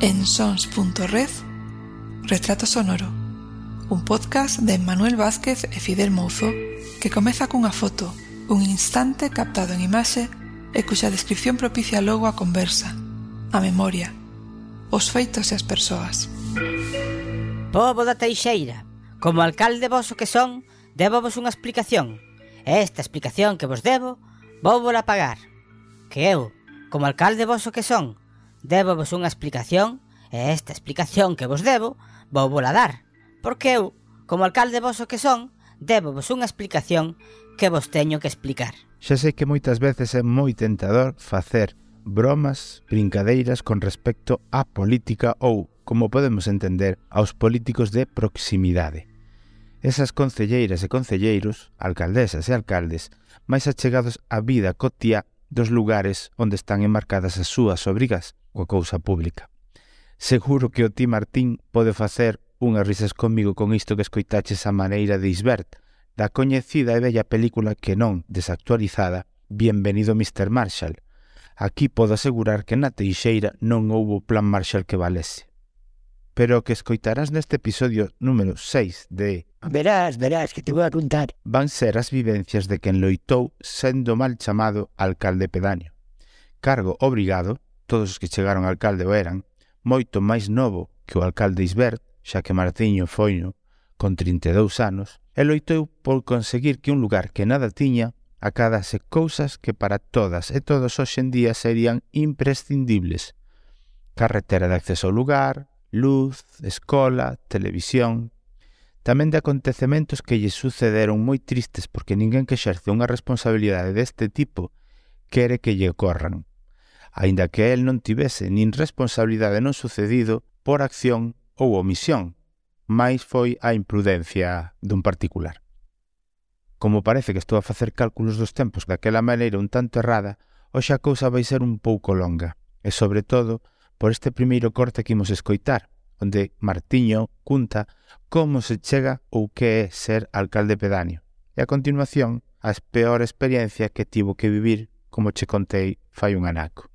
en sons.red Retrato Sonoro un podcast de Manuel Vázquez e Fidel Mouzo que comeza cunha foto, un instante captado en imaxe e cuxa descripción propicia logo a conversa, a memoria, os feitos e as persoas. Pobo da Teixeira, como alcalde voso que son, debo vos unha explicación. E esta explicación que vos debo, vou vola pagar. Que eu, como alcalde voso que son, Débovos unha explicación e esta explicación que vos debo vou vola dar. Porque eu, como alcalde voso que son, débovos unha explicación que vos teño que explicar. Xa sei que moitas veces é moi tentador facer bromas, brincadeiras con respecto á política ou, como podemos entender, aos políticos de proximidade esas concelleiras e concelleiros, alcaldesas e alcaldes, máis achegados á vida cotía dos lugares onde están enmarcadas as súas obrigas coa cousa pública. Seguro que o ti Martín pode facer unhas risas comigo con isto que escoitaches a maneira de Isbert, da coñecida e bella película que non desactualizada, Bienvenido Mr. Marshall. Aquí podo asegurar que na Teixeira non houbo plan Marshall que valese. Pero o que escoitarás neste episodio número 6 de Verás, verás, que te vou a contar Van ser as vivencias de quen loitou sendo mal chamado alcalde pedáneo Cargo obrigado todos os que chegaron ao alcalde o eran, moito máis novo que o alcalde Isbert, xa que Martiño foiño con 32 anos, e loitou por conseguir que un lugar que nada tiña acadase cousas que para todas e todos hoxendía serían imprescindibles. Carretera de acceso ao lugar, luz, escola, televisión... Tamén de acontecementos que lle sucederon moi tristes porque ninguén que xerce unha responsabilidade deste tipo quere que lle ocorran aínda que el non tivese nin responsabilidade non sucedido por acción ou omisión, máis foi a imprudencia dun particular. Como parece que estou a facer cálculos dos tempos daquela maneira un tanto errada, hoxe a cousa vai ser un pouco longa, e sobre todo por este primeiro corte que imos escoitar, onde Martiño cunta como se chega ou que é ser alcalde pedáneo, e a continuación as peor experiencia que tivo que vivir, como che contei fai un anaco.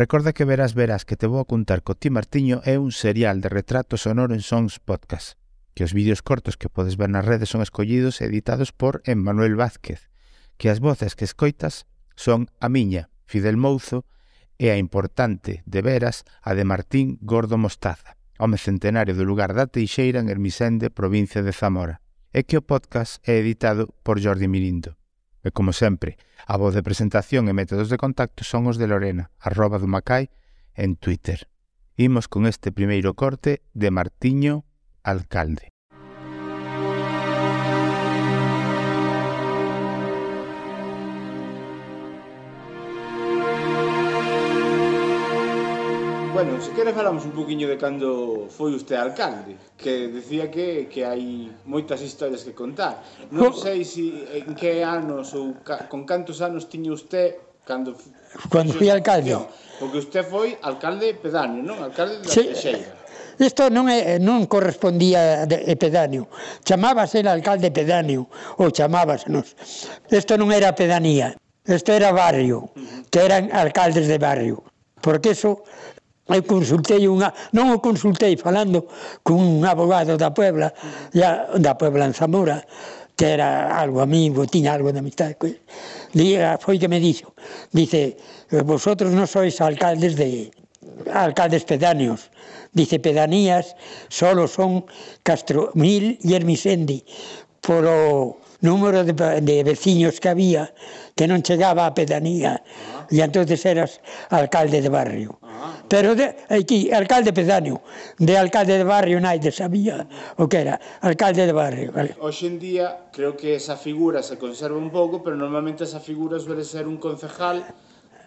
Recorda que verás verás que te vou a contar co Ti Martiño é un serial de retrato sonoro en Sons Podcast, que os vídeos cortos que podes ver nas redes son escollidos e editados por Emmanuel Vázquez, que as voces que escoitas son a miña, Fidel Mouzo, e a importante, de veras, a de Martín Gordo Mostaza, home centenario do lugar da Teixeira en Hermisende, provincia de Zamora. É que o podcast é editado por Jordi Mirindo. E como sempre, a voz de presentación e métodos de contacto son os de Lorena, arroba do Macai, en Twitter. Imos con este primeiro corte de Martiño Alcalde. Bueno, se quere falamos un poquinho de cando foi usted alcalde, que decía que, que hai moitas historias que contar. Non sei si en que anos ou ca, con cantos anos tiña usted cando cando fui alcalde. Porque usted foi alcalde pedáneo, non? Alcalde da sí. Teixeira. Eh, isto non, é, eh, non correspondía de eh, pedáneo. Chamábase el alcalde pedáneo, ou chamábasenos. Isto non era pedanía, isto era barrio, que eran alcaldes de barrio. Porque eso eu consultei unha, non o consultei falando cun abogado da Puebla, ya, da Puebla en Zamora, que era algo amigo, tiña algo de amistad. co ah, foi que me dixo, dice, vosotros non sois alcaldes de alcaldes pedáneos, dice pedanías solo son Castromil e Hermisendi o número de, de veciños que había que non chegaba a pedanía ah. e entonces eras alcalde de barrio. Ah pero de, aquí, alcalde pedáneo, de alcalde de barrio naide sabía o que era, alcalde de barrio. Vale. Hoxe en día creo que esa figura se conserva un pouco, pero normalmente esa figura suele ser un concejal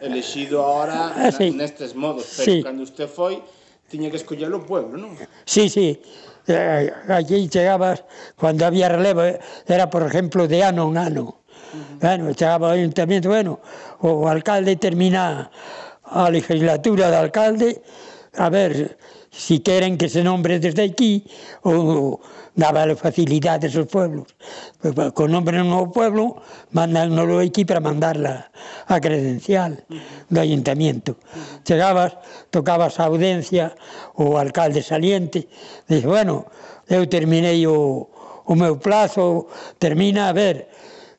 elexido ahora ah, sí. nestes modos, pero sí. cando usted foi tiña que escoller o pueblo, non? Sí, sí. Eh, allí chegabas, cuando había relevo, era por ejemplo de ano en ano. Uh -huh. Bueno, chegaba ao ayuntamiento, bueno, o alcalde termina a legislatura de alcalde a ver si queren que se nombre desde aquí ou dábale facilidades aos pueblos. Con nombre no pueblo, mandánolo aquí para mandarla a credencial do ayuntamiento. Chegabas, tocabas a audiencia, o alcalde saliente, dice, bueno, eu terminei o, o meu plazo, termina, a ver,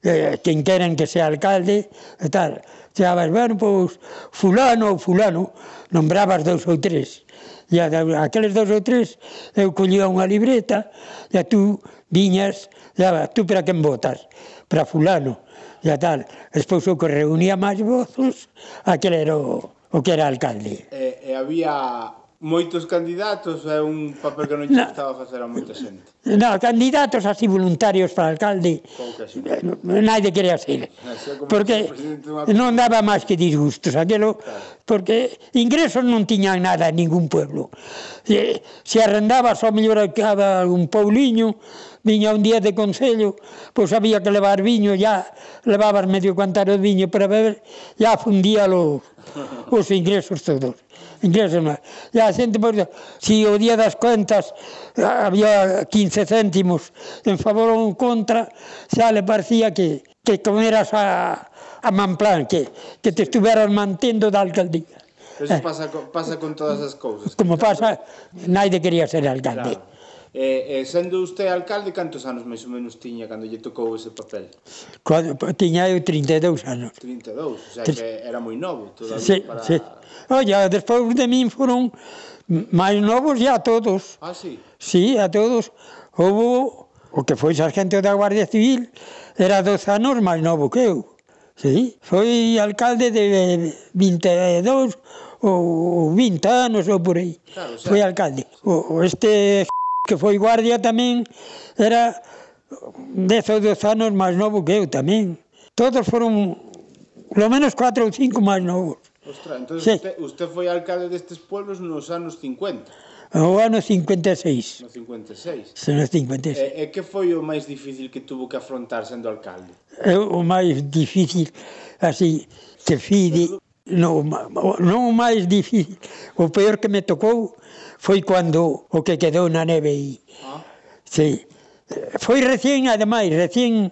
eh, quen queren que sea alcalde, e tal. Chegabas, bueno, pois fulano ou fulano, nombrabas dous ou tres. E a, aqueles dous ou tres, eu collía unha libreta e a tú viñas, daba, tú para quen votas? Para fulano, e a tal. Despois o que reunía máis vozos, aquel era o, o que era alcalde. E, e había moitos candidatos é un papel que non lle estaba gustaba facer a moita xente. No, candidatos así voluntarios para alcalde naide quería ser. Porque non daba máis que disgustos aquelo, claro. porque ingresos non tiñan nada en ningún pueblo. Se, se arrendaba só mellor cada un pouliño, viña un día de consello, pois había que levar viño, ya levabas medio cantaro de viño para beber, ya fundía los, os ingresos todos. Ingléseme. E a xente, pois, si o día das cuentas ah, había 15 céntimos en favor ou en contra, xa le parecía que, que comeras a, a manplan, que, que te estuveras mantendo da alcaldía. Eso eh. pasa, pasa con todas as cousas. Como pasa, naide quería ser alcalde. Claro. E, e sendo usted alcalde, cantos anos máis ou menos tiña cando lle tocou ese papel? Cando, tiña eu 32 anos. 32, o sea que era moi novo todavía sí, para... Sí. Olla, despois de min foron máis novos ya todos. Ah, sí? Sí, a todos. Houve o que foi sargento da Guardia Civil, era 12 anos máis novo que eu. Sí, foi alcalde de 22 ou 20 anos ou por aí. Claro, o sea, foi alcalde. O, este que foi guardia tamén, era 10 ou 12 anos máis novo que eu tamén. Todos foron, lo menos 4 ou 5 máis novos. Ostras, entón sí. usted, usted foi alcalde destes pueblos nos anos 50. O ano 56. No 56. Se no 56. E, e que foi o máis difícil que tuvo que afrontar sendo alcalde? É o máis difícil, así, que fide, non, non o máis difícil, o peor que me tocou foi cando o que quedou na neve aí. Ah. Sí. Foi recién, ademais, recién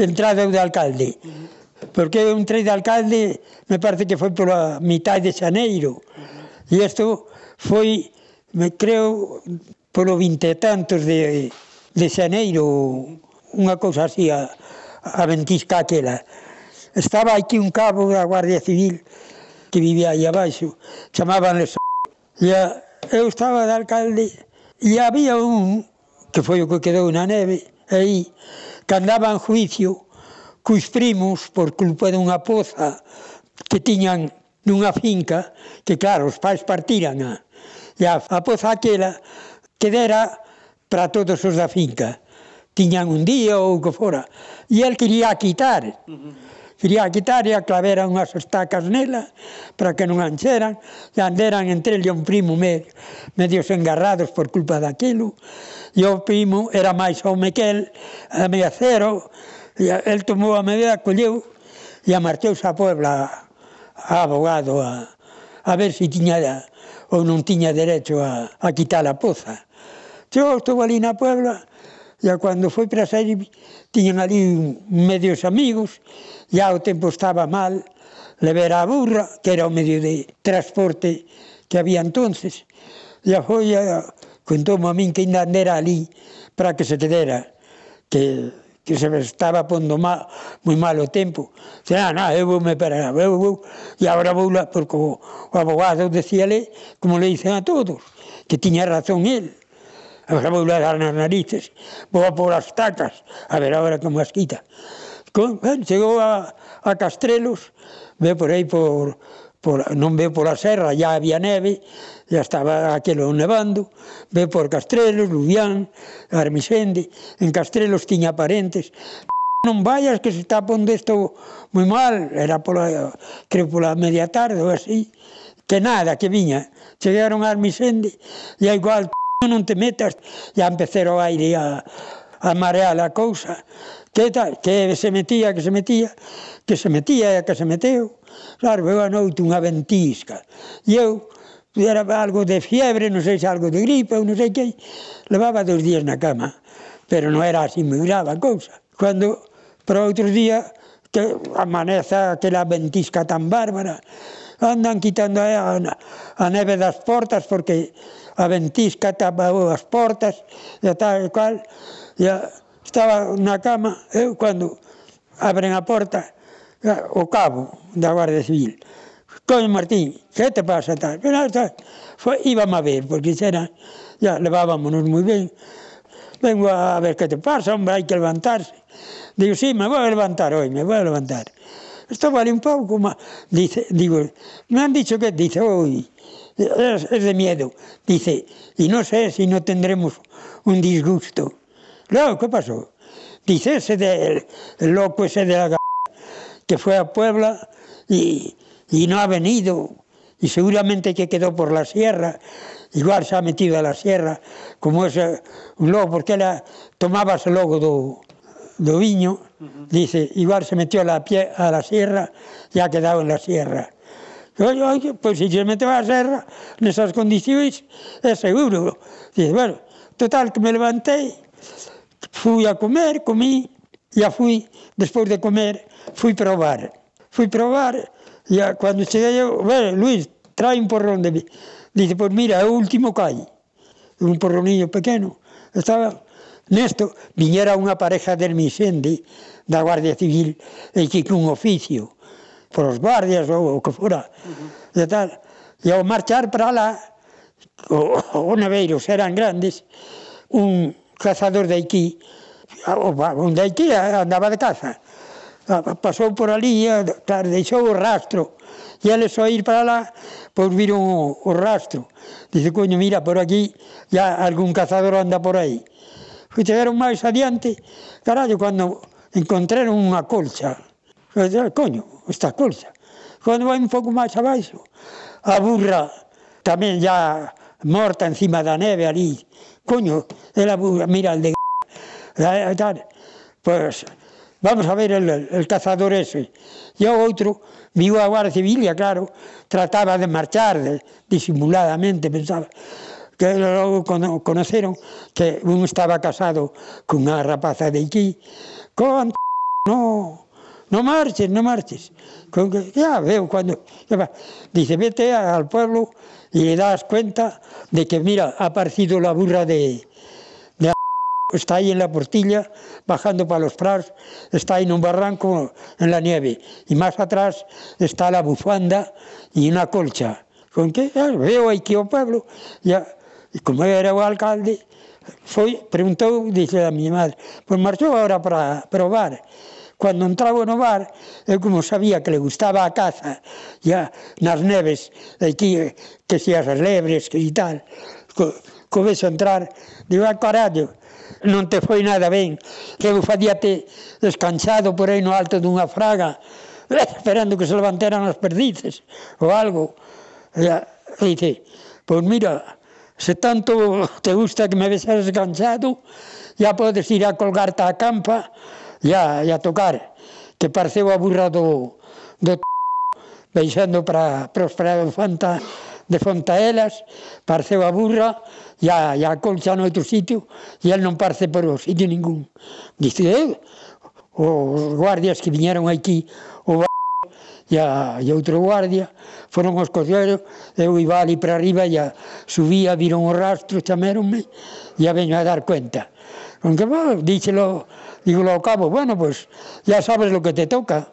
entrado de alcalde. Uh -huh. Porque eu entrei de alcalde, me parece que foi pola mitad de xaneiro. Uh -huh. E isto foi, me creo, polo vinte e tantos de, de xaneiro, unha cousa así, a, a ventisca aquela. Estaba aquí un cabo da Guardia Civil que vivía aí abaixo, chamaban e a eu estaba de alcalde e había un, que foi o que quedou na neve, aí, que andaba en juicio cuis primos por culpa dunha poza que tiñan nunha finca que, claro, os pais partiran a, e a, a poza aquela que dera para todos os da finca. Tiñan un día ou o que fora. E el quería quitar. Uh -huh iría a quitar e a clavera unhas estacas nela para que non ancheran e anderan entre ele un primo medio, medios engarrados por culpa daquilo e o primo era máis home que el a media cero e el tomou a medida, colleu e amarteuse a Puebla a, a abogado a, a ver se si tiña ou non tiña derecho a, a quitar a poza. Eu estou ali na Puebla e cando foi para sair tiñan ali medios amigos, ya o tempo estaba mal, levera a burra, que era o medio de transporte que había entonces, e a joia contou a min que ainda andera ali para que se quedera, que, que se estaba pondo mal, moi mal o tempo. Dice, ah, non, eu vou me para, eu vou, e agora vou lá, porque o, o abogado decíale, como le dicen a todos, que tiña razón ele habrá vou a nas narices, vou a por as tacas, a ver agora como as quita. Con, eh, ben, chegou a, a Castrelos, ve por aí por, por non ve pola serra, ya había neve, ya estaba aquilo nevando, ve por Castrelos, Lubián, Armisende, en Castrelos tiña parentes, Non vayas que se está pondo isto moi mal, era pola, creo pola media tarde ou así, que nada, que viña. Chegaron a Armisende e igual non te metas, e empecé o aire a, a marear a cousa, que tal, que se metía, que se metía, que se metía e que se meteu. Claro, veo a noite unha ventisca. E eu, era algo de fiebre, non sei se algo de gripe, ou non sei que, levaba dos días na cama, pero non era así moi grave a cousa. Cando, para outro día, que amaneza aquela ventisca tan bárbara, andan quitando a, a neve das portas porque a ventisca tapou as portas e tal e cual. E estaba na cama, eh, eu cando abren a porta, o cabo da Guardia Civil. Coño Martín, que te pasa tal? Pero tal, foi, íbamos a ver, porque era, ya levábamonos moi ben. Vengo a ver que te pasa, hombre, hai que levantarse. Digo, sí, me vou a levantar hoy, me vou a levantar. Esto vale un pouco, ma... dice, digo, me han dicho que, dice, oi, es, es de miedo. Dice, y no sé si no tendremos un disgusto. Claro, ¿qué pasó? Dice ese de, el loco ese de la g... que fue a Puebla y, y no ha venido, y seguramente que quedó por la sierra, igual se ha metido a la sierra, como ese eh, un lobo, porque ela eh, tomabas ese logo do, do viño, uh -huh. dice, igual se metió a la, pie, a la sierra e ha quedado en la sierra. Pois pues, sinceramente va a ser esas condicións é seguro. Dice, bueno, total que me levantei, fui a comer, comí, e fui, despois de comer, fui probar. Fui probar, e cando cheguei yo, bueno, Luis, trae un porrón de mí. Dice, pues mira, é o último que hai. Un porroniño pequeno. Estaba, nesto, viñera unha pareja del Misende, da Guardia Civil, e que un oficio polos guardias ou o que fora. Uh -huh. E tal. E ao marchar para lá, o naveiros eran grandes, un cazador de aquí un de aquí andaba de caza, pasou por ali, tal, deixou o rastro, e eles só ir para lá, pois viron o, o rastro. Dice, coño, mira, por aquí, ya algún cazador anda por aí. E chegaron máis adiante, carallo, cando encontraron unha colcha. Ah, coño, esta cousa. Cando vai un pouco máis abaixo, a burra tamén ya morta encima da neve ali, coño, ela burra, mira el de eh, tal, pois, pues, vamos a ver el, el cazador ese. E o outro viu a Guardia Civil, e claro, trataba de marchar de, disimuladamente, pensaba, que logo cono, conoceron que un estaba casado cunha rapaza de aquí, con no, no marches, no marches. Con que, ya veo cuando... Dice, vete al pueblo y le das cuenta de que, mira, ha aparecido la burra de, de... Está ahí en la portilla, bajando para los prados, está ahí en un barranco en la nieve. Y más atrás está la bufanda y una colcha. Con que ya veo aquí o pueblo. Ya, y como era o alcalde, foi, preguntou, dice a mi madre, pues marchou ahora para probar. Cando entraba no bar, eu como sabía que le gustaba a caza, ya nas neves, aquí, que se as lebres e tal, co, co a entrar, digo, ah, carallo, non te foi nada ben, que eu fadíate descansado por aí no alto dunha fraga, esperando que se levantaran as perdices ou algo. E, e dice, pois mira, se tanto te gusta que me ves descansado, ya podes ir a colgarte a campa e a, e a tocar. Que pareceu a burra do, do t... deixando para, para os prados Fanta, de Fontaelas, pareceu a burra e a, e a colcha no outro sitio e el non parece por o sitio ningún. Dice, eh, os guardias que viñeron aquí o e, a, e outro guardia, foron os cocheros, eu iba ali para arriba e a, subía, viron o rastro, chaméronme e a veño a dar cuenta con que va, díselo, digo ao cabo, bueno, pues ya sabes lo que te toca,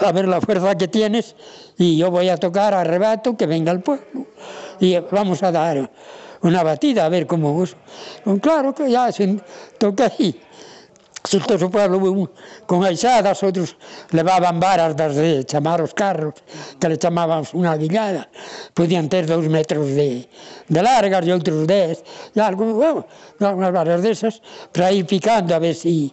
a ver la fuerza que tienes y yo voy a tocar a rebato que venga el pueblo. Y vamos a dar una batida a ver cómo vos. Pues claro que ya se toca ahí. Soltouse o pueblo un con aixadas, outros levaban varas das de chamar os carros, que le chamaban unha guillada, podían ter dous metros de, de largas e outros dez, e algo, bueno, unhas varas desas, para ir picando a ver si...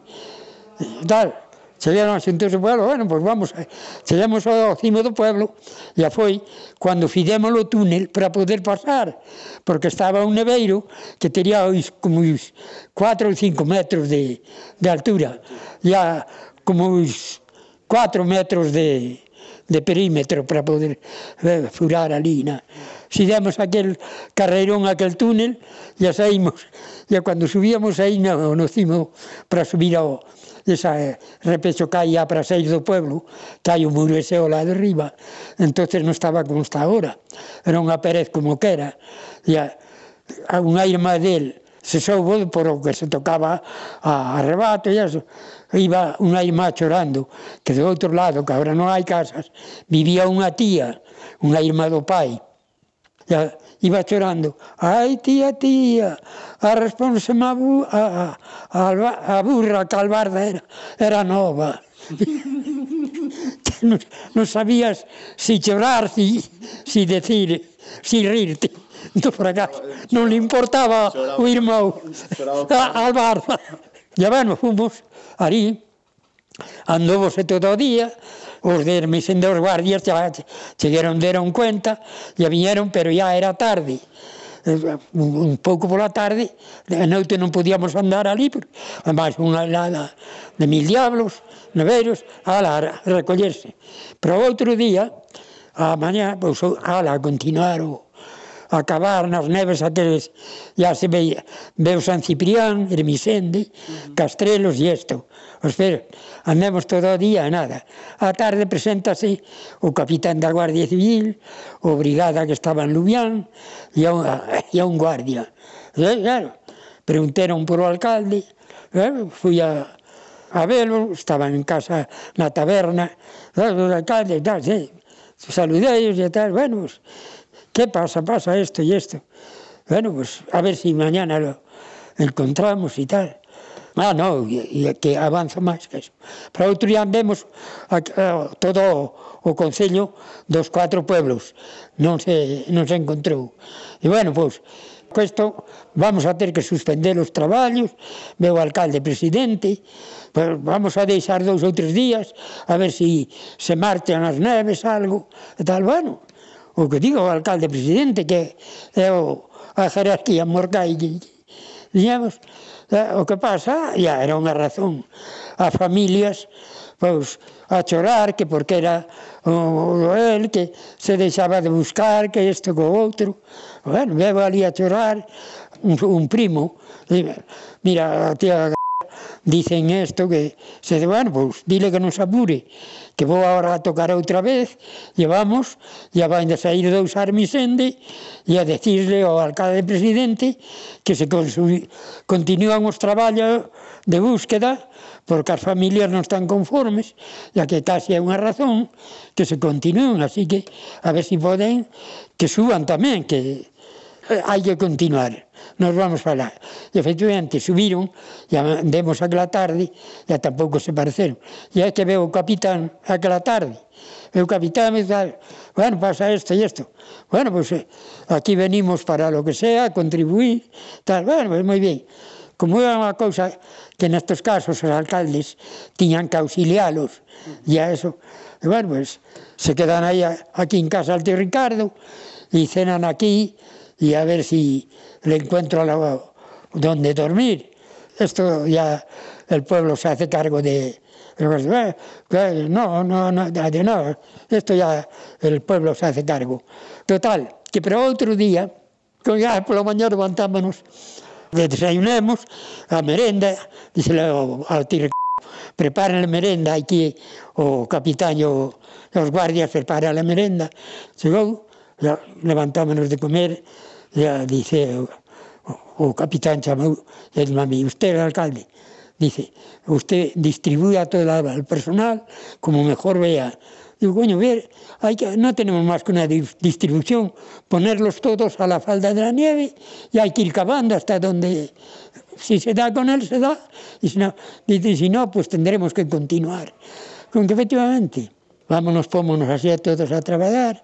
Eh, tal chegaron a sentirse o pueblo, bueno, pois pues vamos, eh, chegamos ao cimo do pueblo, e foi cando fidemos o túnel para poder pasar, porque estaba un neveiro que tería os, como os 4 ou 5 metros de, de altura, e a, como os 4 metros de, de perímetro para poder eh, furar ali, na. Xidemos aquel carreirón, aquel túnel, e saímos, e cando subíamos aí no, no cimo para subir ao, desa eh, repecho que hai a Praseis do Pueblo, que hai o muro ese ao lado de riba, entonces non estaba como está agora. Era unha perez como que era. E a, a unha irmá del se soubo por o que se tocaba a, a rebato e eso. Iba unha irmá chorando, que do outro lado, que agora non hai casas, vivía unha tía, unha irmá do pai. E a, iba chorando, ai tía, tía, a response a, bu, a, a, a burra calvarda era, era nova. non, non sabías si chorar, si, si decir, si rirte do fracaso. Non le importaba o irmão a Albarba. E, bueno, fomos ali, andou todo o día, os de Hermesenda dos guardias xa, chegaron, deron cuenta e viñeron, pero ya era tarde. Eh, un pouco pola tarde a noite non podíamos andar ali además unha helada de mil diablos, neveiros ala, a recollerse pero outro día a mañá, pois, ala, a continuar o, a acabar nas neves aqueles, ya se veía, veu San Ciprián, Hermisende, Castrelos e isto. Os ver, andemos todo o día, nada. A tarde preséntase o capitán da Guardia Civil, o brigada que estaba en Lubián, e a, un, e a un guardia. E, claro, preguntaron por o alcalde, e, fui a, a velo, estaban en casa na taberna, eh, claro, o alcalde, tal, sí, saludei e tal, bueno, pues, ¿Qué pasa? Pasa esto y esto. Bueno, pues a ver si mañana lo encontramos y tal. Ah, no, e, e que avanza máis que eso. Para outro día andemos a, a, todo o, o Concello dos cuatro pueblos. Non se, non se encontrou. E bueno, pois, Questo vamos a ter que suspender os traballos, meu alcalde presidente, pues vamos a deixar dous ou tres días, a ver se si se marchan as neves algo, e tal, bueno, o que digo o alcalde presidente que é o, a jerarquía morcai digamos eh, o que pasa, ya era unha razón. A familias pois a chorar que porque era o, o el que se deixaba de buscar que isto co outro bueno, veo ali a chorar. Un, un primo mira, a tía dicen isto que se bueno, pois dile que non se apure que vou agora a tocar outra vez, e vamos, e van de sair dous armisende e a decirle ao alcalde presidente que se continúan os traballos de búsqueda porque as familias non están conformes, ya que casi é unha razón que se continúen, así que a ver se si poden que suban tamén, que eh, hai que continuar nos vamos falar. E efectivamente subiron, e vemos aquela tarde, e tampouco se pareceron. E este veo o capitán aquela tarde. O capitán me dice, bueno, pasa esto e esto. Bueno, pues eh, aquí venimos para lo que sea, contribuir, tal, bueno, pues moi bien. Como era unha cousa que nestes casos os alcaldes tiñan que auxilialos, e a eso, e bueno, pues se quedan aí aquí en casa Alto Ricardo, e cenan aquí y a ver si le encuentro algo donde dormir. Esto ya el pueblo se hace cargo de... Eh, no, no, no, no, esto ya el pueblo se hace cargo. Total, que para otro día, que ya por la mañana levantámonos, desayunemos, a merenda, dice al tiro preparan la merenda aquí, o capitán o los guardias preparan la merenda. Chegou, levantámonos de comer, ya dice o, o capitán chamou el mí, usted era alcalde, dice, usted distribuya todo el personal como mejor vea. Digo, coño, ver, hay que, no tenemos más que una distribución, ponerlos todos a la falda de la nieve y hay que ir cavando hasta donde, si se da con él, se da, y si no, dice, si no, pues tendremos que continuar. Con que efectivamente, vámonos, pómonos así todos a traballar,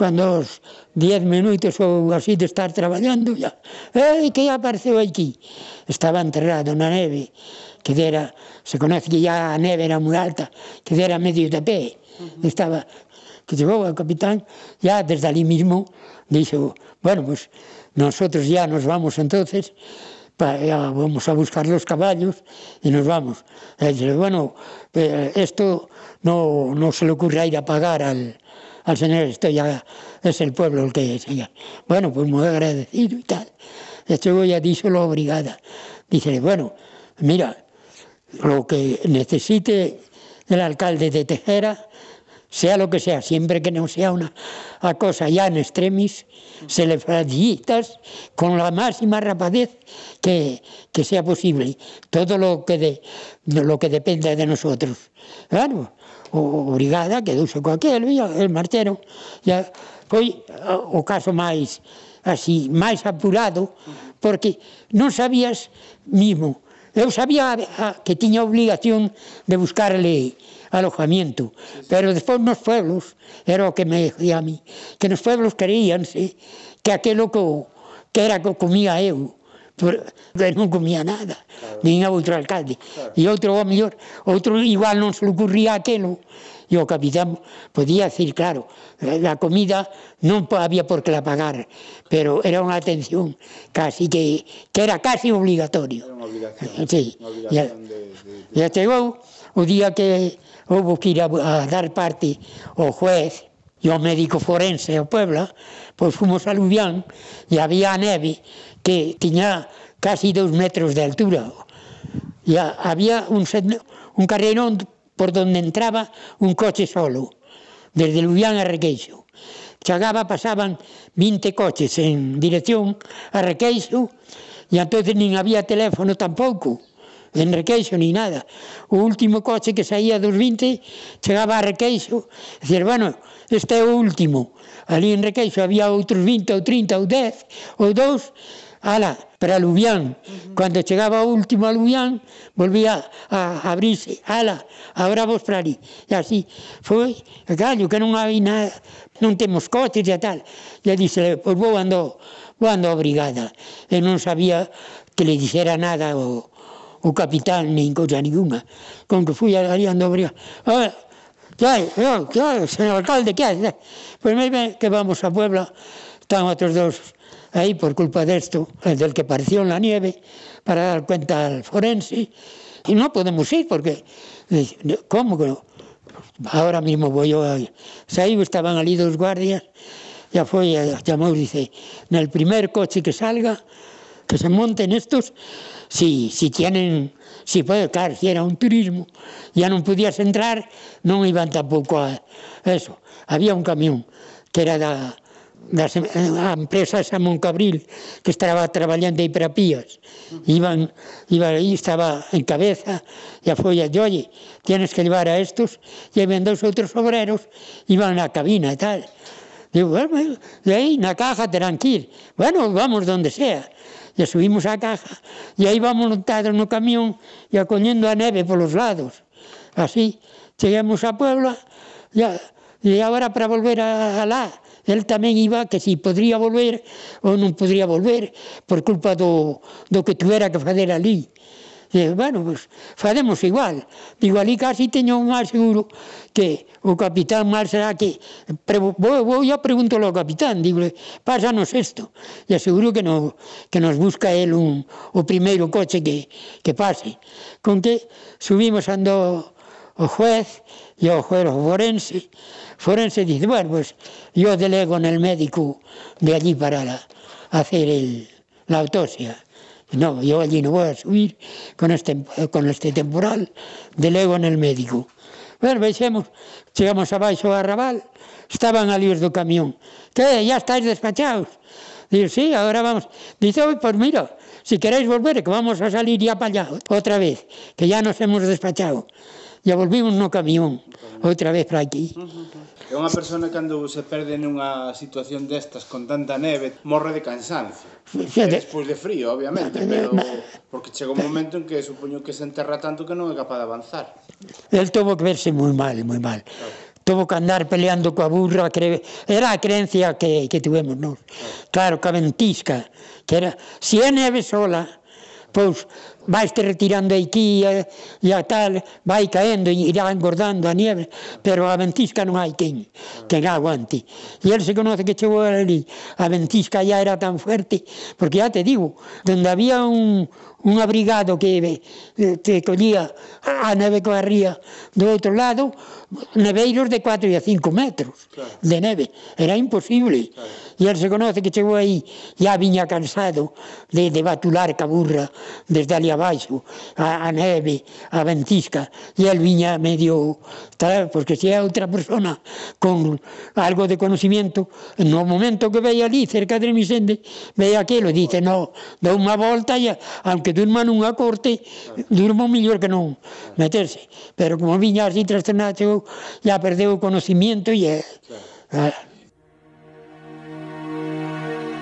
cando os 10 minutos ou así de estar traballando, ya, ei, que apareceu aquí? Estaba enterrado na neve, que dera, se conoce que ya a neve era moi alta, que dera medio de pé, uh -huh. estaba, que chegou o capitán, ya desde ali mismo, dixo, bueno, pues, nosotros ya nos vamos entonces, para, vamos a buscar los caballos y nos vamos. E dice, bueno, eh, esto no, no se le ocurre ir a pagar al, al señor, esto ya es el pueblo el que decía. Bueno, pues muy agradecido y tal. Esto ya dice la brigada. Dice, bueno, mira, lo que necesite el alcalde de Tejera, sea lo que sea, siempre que no sea una, una cosa ya en extremis, se le facilitas con la máxima rapidez que, que, sea posible, todo lo que, de, lo que dependa de nosotros. Claro, brigada que duse co aquel, el martero, ya, foi o caso máis así, máis apurado, porque non sabías mismo. eu sabía ah, que tiña obligación de buscarle alojamiento. Pero despois nos pueblos, era o que me decía a mí, que nos pueblos creíanse que aquilo que, que era que comía eu, que non comía nada, claro. nin a outro alcalde. Claro. E outro, o mellor, outro igual non se le ocurría aquilo, e o capitán podía decir, claro, a comida non había por que la pagar, pero era unha atención casi que, que era casi obligatorio. Era unha obligación. Sí. Unha obligación ya, de, de, de... E chegou o día que houve que ir a, a dar parte o juez e o médico forense ao Puebla, pois fomos a Lubián e había a neve que tiña casi dous metros de altura. E había un, un carreirón por donde entraba un coche solo, desde Lubián a Requeixo. Chagaba, pasaban 20 coches en dirección a Requeixo, e entonces nin había teléfono tampouco de Requeixo ni nada. O último coche que saía dos 20 chegaba a Requeixo, Dicir, bueno, este é o último. Ali en Requeixo había outros 20 ou 30 ou 10 ou 2, ala, para Lubián. Uh -huh. Cando chegaba o último a Lubián, volvía a, a abrirse, ala, ahora vos para ali. E así foi, gallo, que non hai nada, non temos coches e tal. E dixe, pois vou ando, vou ando obrigada. E non sabía que le dixera nada o, o capitán nin cosa ninguna. Cando fui a Ariando ah, que hai, oh, que hai, señor alcalde, que hai? Pois pues me que vamos a Puebla, están outros dos aí por culpa desto, del que pareció en la nieve, para dar cuenta al forense, y no podemos ir porque, eh, ¿cómo que no? Ahora mismo voy yo a... Saí, estaban ali dos guardias, ya foi, chamou, dice, nel primer coche que salga, que se monten estos, si, si tienen, si puede, claro, si era un turismo, ya non podías entrar, non iban tampouco a eso. Había un camión que era da, das a empresa esa Moncabril que estaba traballando aí para pías. Iban, iba aí, estaba en cabeza, e a folla de, oye, tienes que llevar a estos, e habían dos outros obreros, iban na cabina e tal. Digo, bueno, de aí na caja terán que ir. Bueno, vamos donde sea e subimos á caja e aí vamos montados no camión e acoñendo a neve polos lados. Así, chegamos a Puebla e, e agora para volver a, a lá, el tamén iba que si podría volver ou non podría volver por culpa do, do que tuvera que fazer ali. E, bueno, pues, faremos igual. Digo, ali casi teño máis seguro que o capitán mal será que... Pre, vou, vou, ya pregunto ao capitán, digo, pásanos isto. E aseguro que, no, que nos busca el un, o primeiro coche que, que pase. Con que subimos ando o juez e o juez o forense. Forense dice, bueno, pues yo delego en el médico de allí para la, hacer el, la autopsia. No, yo allí no voy a subir con este, con este temporal, delego en el médico. Bueno, vexemos, chegamos abaixo a Raval, estaban ali os do camión. Que, ya estáis despachados? Digo, sí, ahora vamos. Dice, oh, pues mira, si queréis volver, que vamos a salir ya para allá otra vez, que ya nos hemos despachado e volvimos no camión outra vez para aquí. É unha persona cando se perde nunha situación destas con tanta neve, morre de cansancio. Fíjate. Despois de frío, obviamente, eh, eh, pero porque chega un momento en que supoño que se enterra tanto que non é capaz de avanzar. El tuvo que verse moi mal, moi mal. Claro. Tuvo que andar peleando coa burra, cre... era a creencia que, que tuvemos nós. Claro, claro que a ventisca, que era, si é neve sola, pois vais te retirando aquí eh, e, e a tal, vai caendo e irá engordando a nieve, pero a ventisca non hai quen, quen aguante. E el se conoce que chegou ali, a ventisca ya era tan fuerte, porque ya te digo, donde había un, un abrigado que te collía a neve coa ría do outro lado, neveiros de 4 e 5 metros claro. de neve, era imposible. Claro. E el se conoce que chegou aí, ya viña cansado de, de batular caburra desde ali abaixo, a, a neve, a ventisca, e el viña medio, tal, porque se é outra persona con algo de conocimiento, no momento que veía ali, cerca de Misende, veía aquilo, dice, no, dou unha volta, e, aunque durma nunha corte, durmo mellor que non meterse. Pero como viña así trastornado, chegou, ya perdeu o conocimiento e... Claro. Eh.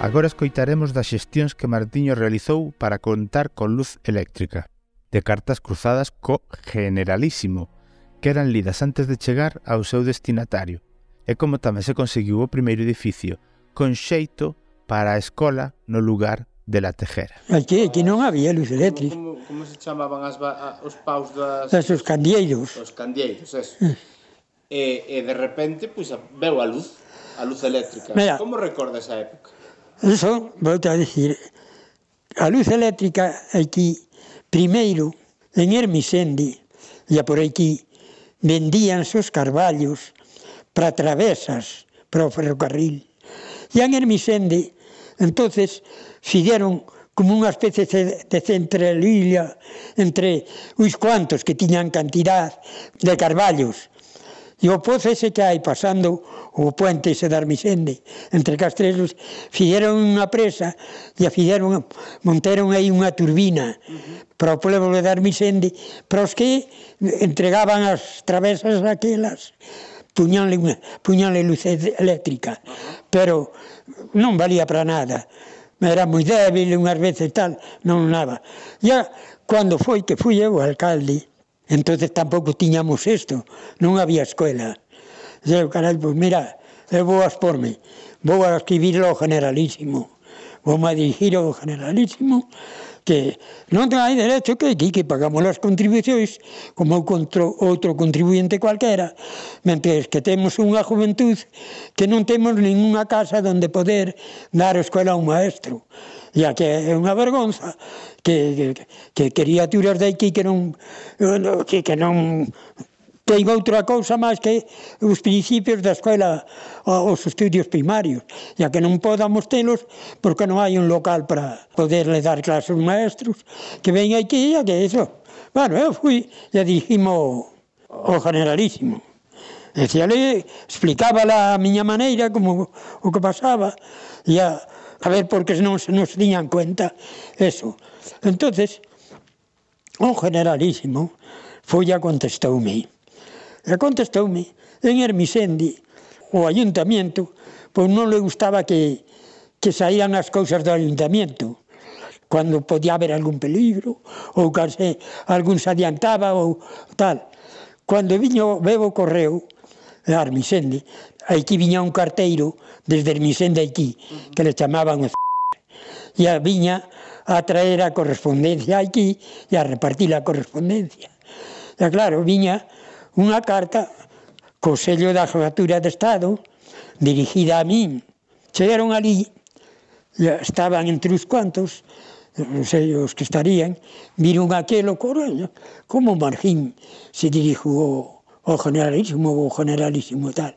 Agora escoitaremos das xestións que Martiño realizou para contar con luz eléctrica, de cartas cruzadas co Generalísimo, que eran lidas antes de chegar ao seu destinatario, e como tamén se conseguiu o primeiro edificio, con xeito para a escola no lugar de la Tejera. Aquí, aquí non había luz eléctrica. Como, como, como se chamaban as, a, os paus das... Das os candieiros. Os candieiros, eso. Eh. e, e de repente, pois, pues, veu a luz, a luz eléctrica. Mira, como recorda esa época? Eso, volto a dicir, a luz eléctrica aquí, primeiro, en Hermisendi, e por aquí, vendían os carballos para travesas para o ferrocarril. E en Hermisende, entonces, fixeron como unha especie de centralilla entre uns cuantos que tiñan cantidad de carballos. E o pozo ese que hai pasando o puente ese de Armisende entre Castrelos, fixeron unha presa e fixeron, monteron aí unha turbina uh -huh. para o pueblo de Armisende, para os que entregaban as travesas aquelas puñanle, unha, puñanle luz eléctrica, pero non valía para nada era moi débil unhas veces tal, non nada. Ya, cando foi que fui eu alcalde, entonces tampouco tiñamos isto, non había escola. eu, carai, pois mira, eh, eu vou a exporme, vou a escribirlo ao generalísimo, vou a dirigir ao generalísimo, que non ten hai derecho que aquí que pagamos as contribucións como outro, outro contribuinte cualquera, mentres que temos unha juventud que non temos ninguna casa donde poder dar escola a un maestro. E que é unha vergonza que, que, que criaturas de aquí que non, que, que non ten outra cousa máis que os principios da escola, os estudios primarios, ya que non podamos telos porque non hai un local para poderle dar clases aos maestros que ven aquí e que eso. Bueno, eu fui e dijimo o generalísimo. Decía, le explicaba a miña maneira como o que pasaba e a, a ver porque non se nos tiñan cuenta eso. Entonces, o generalísimo foi a contestoume. E contestoume en Hermisendi, o ayuntamiento, pois non le gustaba que, que saían as cousas do ayuntamiento, cando podía haber algún peligro, ou case algún se adiantaba ou tal. Cando viño bebo correo, a Armisende, aquí viña un carteiro desde Armisende aquí, que le chamaban o e a viña a traer a correspondencia aquí e a repartir a correspondencia. E claro, viña unha carta co sello da Jefatura de Estado dirigida a min. Chegaron ali, estaban entre os cuantos, non sei os que estarían, viron aquelo correo, como Marjín se dirijo ao, ao generalísimo, ao generalísimo tal.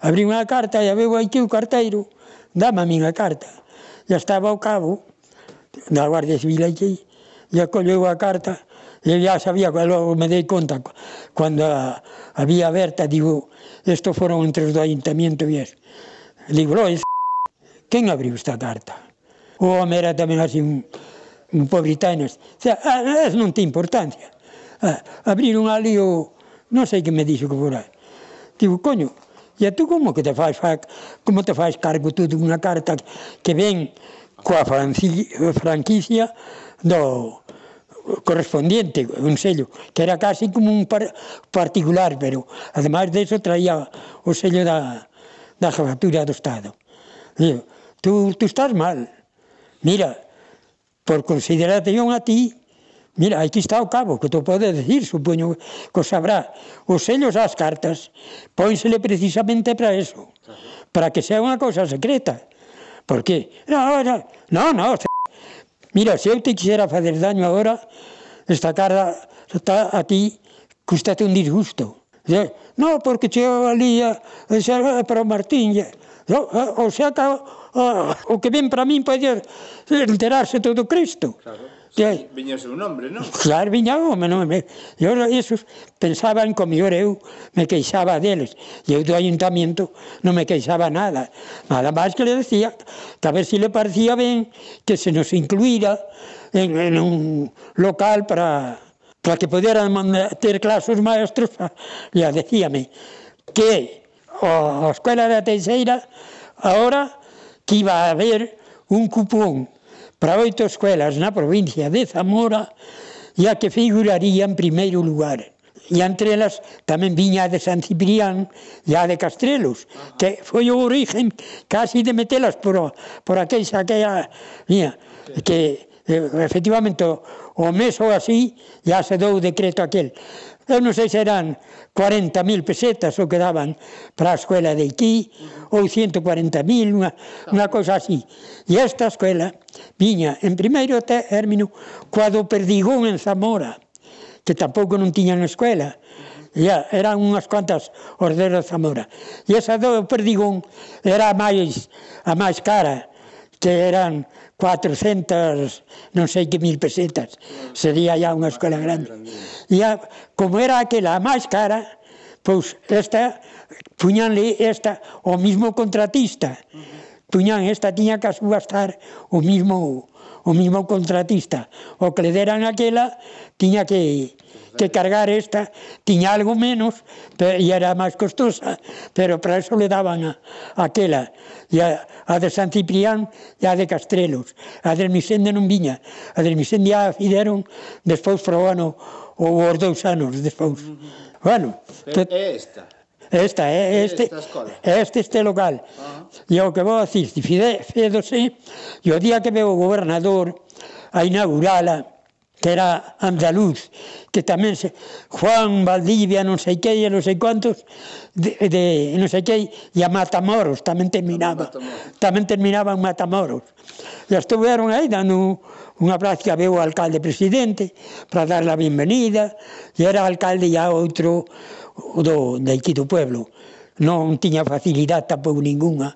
Abrí unha carta e veo aquí o carteiro, dame a miña carta. E estaba ao cabo da Guardia Civil aquí, e acolleu a carta Eu já sabía, logo me dei conta, cando ah, había aberta, digo, isto foron entre os do Ayuntamiento e eso. Digo, lois, quen abriu esta carta? Oh, o home era tamén así un, un pobritano. O sea, ah, es non te importancia. Ah, Abriron ali o... Non sei que me dixo que fora. Digo, coño, e tú como que te faz, como te faz cargo tú dunha carta que ven coa franquicia do, correspondiente, un sello, que era casi como un par particular, pero además de eso traía o sello da, da jefatura do Estado. Digo, tú, tú estás mal, mira, por consideración a ti, mira, aquí está o cabo, que te pode decir, supoño que o sabrá. Os sellos ás cartas pónsele precisamente para eso, para que sea unha cosa secreta. Porque, no, no, no, no Mira, se eu te quixera facer daño agora, esta cara está a ti, custate un disgusto. Dice, no, porque chegou ali eh, eh, a, a, para o Martín, e, no, eh, o, o, o, o que ven para min pode enterarse todo Cristo. Claro. Que? Viña o seu nombre, non? Claro, viña o meu nome. Eu esos pensaban que mellor eu me queixaba deles. E eu do ayuntamiento non me queixaba nada. Nada máis que le decía que a ver se si le parecía ben que se nos incluíra en, en un local para, para que poderan ter clases maestros. Ya decíame que a Escola da Teixeira ahora que iba a haber un cupón para oito escuelas na provincia de Zamora e a que figuraría en primeiro lugar. E entre elas tamén viña a de San Ciprián e a de Castrelos, que foi o origen casi de metelas por, por aquella, aquella mía, que eh, efectivamente o mes ou así já se dou o decreto aquel eu non sei se eran 40.000 pesetas o que daban para a escola de aquí, ou 140.000, unha, unha cousa así. E esta escola viña en primeiro término coa do Perdigón en Zamora, que tampouco non tiñan escola, Ya, eran unhas cuantas orderas Zamora. E esa do Perdigón era a máis, a máis cara, que eran 400, non sei que mil pesetas, sería ya unha escola grande. E a, como era aquela a máis cara, pois esta, puñanle esta, o mismo contratista, puñan esta tiña que subastar o mismo o mismo contratista, o que le deran aquela tiña que que cargar esta tiña algo menos e era máis costosa, pero para eso le daban a, a aquela, e a, a de San Ciprián e a de Castrelos. A de Misende non viña, a de Misende a fideron despois para o ano ou os dous anos despois. Bueno, é esta. Esta eh, é este, este este local. Uh -huh. E o que vou a dicir, fidédose, e o día que veo o gobernador a inaugurala, que era andaluz, que tamén se, Juan Valdivia, non sei que, e non sei cuantos, de, de non sei que, e a Matamoros tamén terminaba. Tamén terminaba en Matamoros. E estuveron aí dando unha práctica, veo o alcalde presidente para dar a bienvenida, e era alcalde ya outro do, de aquí do pueblo. Non tiña facilidade tampouco ninguna.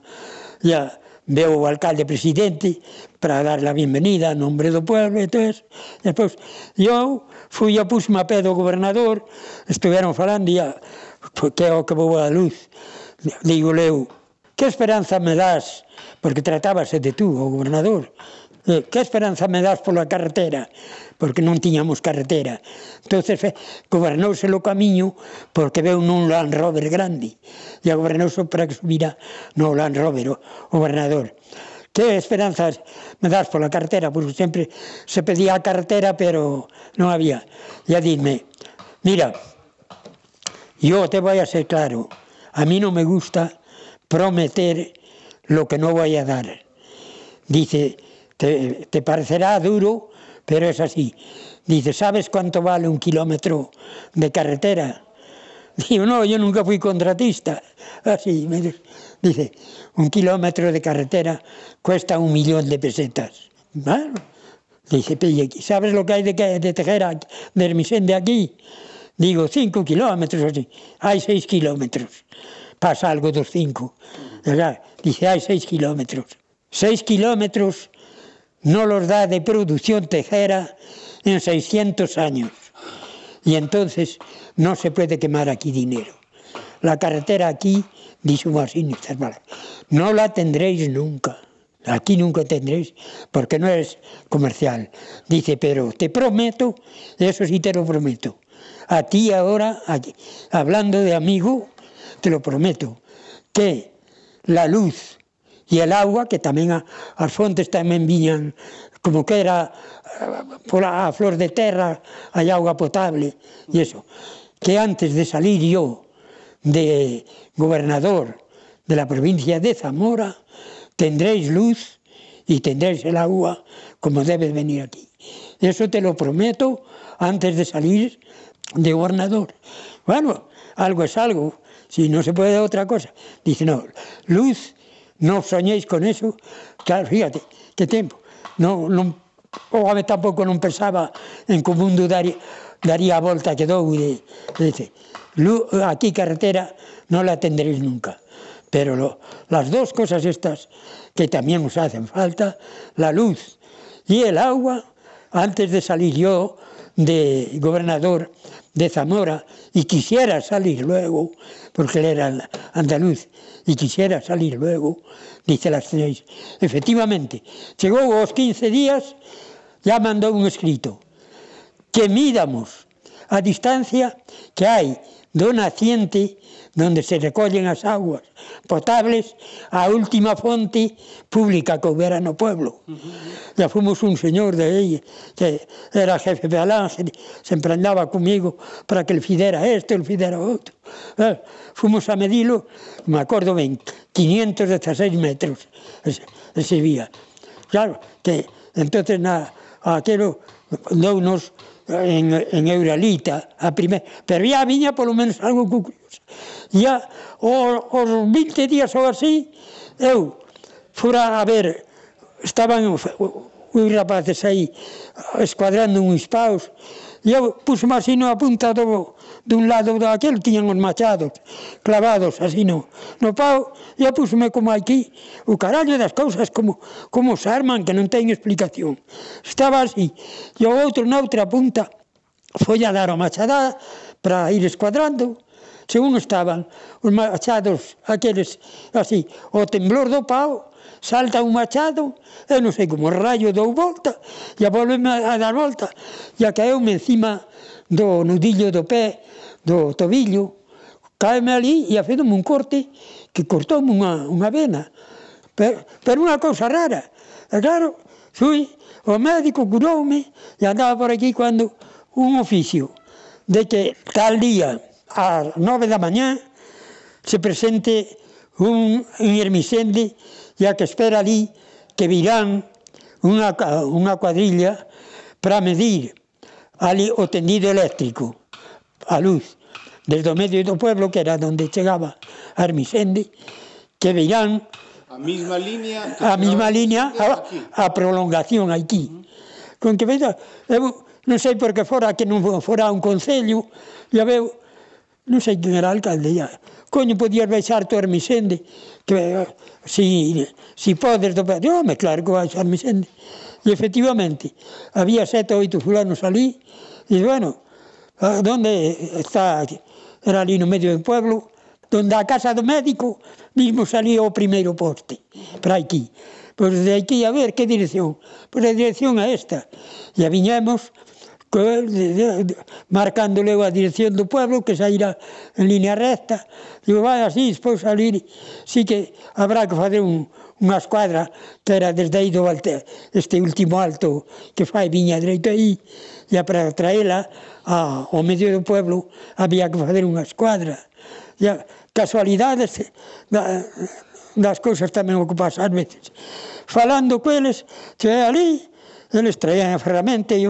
Ya, veo o alcalde presidente, para dar a bienvenida a nombre do pueblo e todo. Despois, eu fui a pusme a pé do gobernador, estiveron falando e a, que é o que vou a luz, digo leu, que esperanza me das, porque tratábase de tú, o gobernador, eh, que esperanza me das pola carretera? Porque non tiñamos carretera. entonces eh, gobernouse o camiño porque veu nun Land Rover grande. E gobernouse para que subira no Land Rover o gobernador que esperanzas me das pola cartera, porque sempre se pedía a cartera, pero non había. Ya dime, mira, yo te voy a ser claro, a mí non me gusta prometer lo que no voy a dar. Dice, te, te parecerá duro, pero es así. Dice, ¿sabes cuánto vale un kilómetro de carretera? Digo, no, yo nunca fui contratista. Así, me dice, Dice, un kilómetro de carretera cuesta un millón de pesetas. Bueno, dice Pellequi, ¿sabes lo que hay de, de Tejera, de Hermisén de aquí? Digo, cinco kilómetros así. Hay seis kilómetros. Pasa algo dos cinco. ¿verdad? Dice, hay seis kilómetros. Seis kilómetros no los da de producción tejera en 600 años. Y entonces no se puede quemar aquí dinero la carretera aquí, dice un Sinister, vale, no la tendréis nunca, aquí nunca tendréis, porque no es comercial. Dice, pero te prometo, eso sí te lo prometo, a ti ahora, aquí, hablando de amigo, te lo prometo, que la luz y el agua, que tamén a, as fontes tamén viñan como que era eh, pola a flor de terra, hai agua potable e eso, que antes de salir yo de gobernador de la provincia de Zamora, tendréis luz y tendréis el agua como debe venir aquí. Eso te lo prometo antes de salir de gobernador. Bueno, algo es algo, si no se puede otra cosa. Dice, no, luz, no soñéis con eso. Claro, fíjate, qué tiempo. No, non, o ave tampouco non pensaba en como un mundo daría, daría a volta que dou Luz, a carretera no la tendréis nunca. Pero lo, las dos cosas estas que también os hacen falta, la luz y el agua, antes de salir yo de gobernador de Zamora y quisiera salir luego, porque él era andaluz, y quisiera salir luego, dice las seis. Efectivamente, llegó a los 15 días, ya mandó un escrito, que midamos a distancia que hay do naciente donde se recollen as aguas potables a última fonte pública que houbera no pueblo. Uh -huh. Ya fomos un señor de aí que era jefe de alán, se, se emprendaba comigo para que el fidera esto, el fidera outro. Eh, fomos a medilo, me acordo ben, 516 metros ese, ese vía. Claro, que entonces na, aquelo dounos en, en Euralita, a primeira, pero ya viña polo menos algo curioso. Ya os, os 20 días ou así, eu fora a ver, estaban os, rapaces aí escuadrando uns paus, e eu puxo así no a punta do, dun lado daquel tiñan os machados clavados así no, no pau e pusome como aquí o carallo das cousas como, como se arman que non teño explicación. Estaba así e o outro na outra punta foi a dar a machadada para ir escuadrando. Según estaban os machados aqueles así o temblor do pau salta un machado, e non sei como rayo dou volta, e volveme a dar volta, e caeu-me encima do nudillo do pé, do tobillo, caeme ali e afedome un corte que cortoume unha, unha vena. Pero, pero unha cousa rara. E claro, fui, o médico curoume e andaba por aquí cando un oficio de que tal día ás nove da mañá se presente un, un ermicende e a que espera ali que virán unha, unha cuadrilla para medir ali o tendido eléctrico, a luz, desde o medio do pueblo, que era onde chegaba Armisende, que verán a mesma línea a mesma línea a, a prolongación aquí. Con que veida, eu non sei por que fora que non fora un concello, ya veu, non sei quen era alcalde, ya. coño podías baixar tu Armisende, que si, si podes do... Home, claro que vais a Armisende. E efectivamente, había sete ou oito fulanos ali, e bueno, onde está, era ali no medio do pueblo, donde a casa do médico, mismo salía o primeiro poste, para aquí. Pois de aquí a ver que dirección. Pois a dirección a esta. E a viñemos marcándole a dirección do pueblo que sairá en línea recta. Digo, vai así, despois salir, sí que habrá que fazer un, unha escuadra que era desde aí do Alte, este último alto que fai viña dereito aí, e para traela a, ao medio do pueblo había que fazer unha escuadra. E a, casualidades da, das cousas tamén ocupas ás veces. Falando coeles, que ali, eles traían a ferramenta e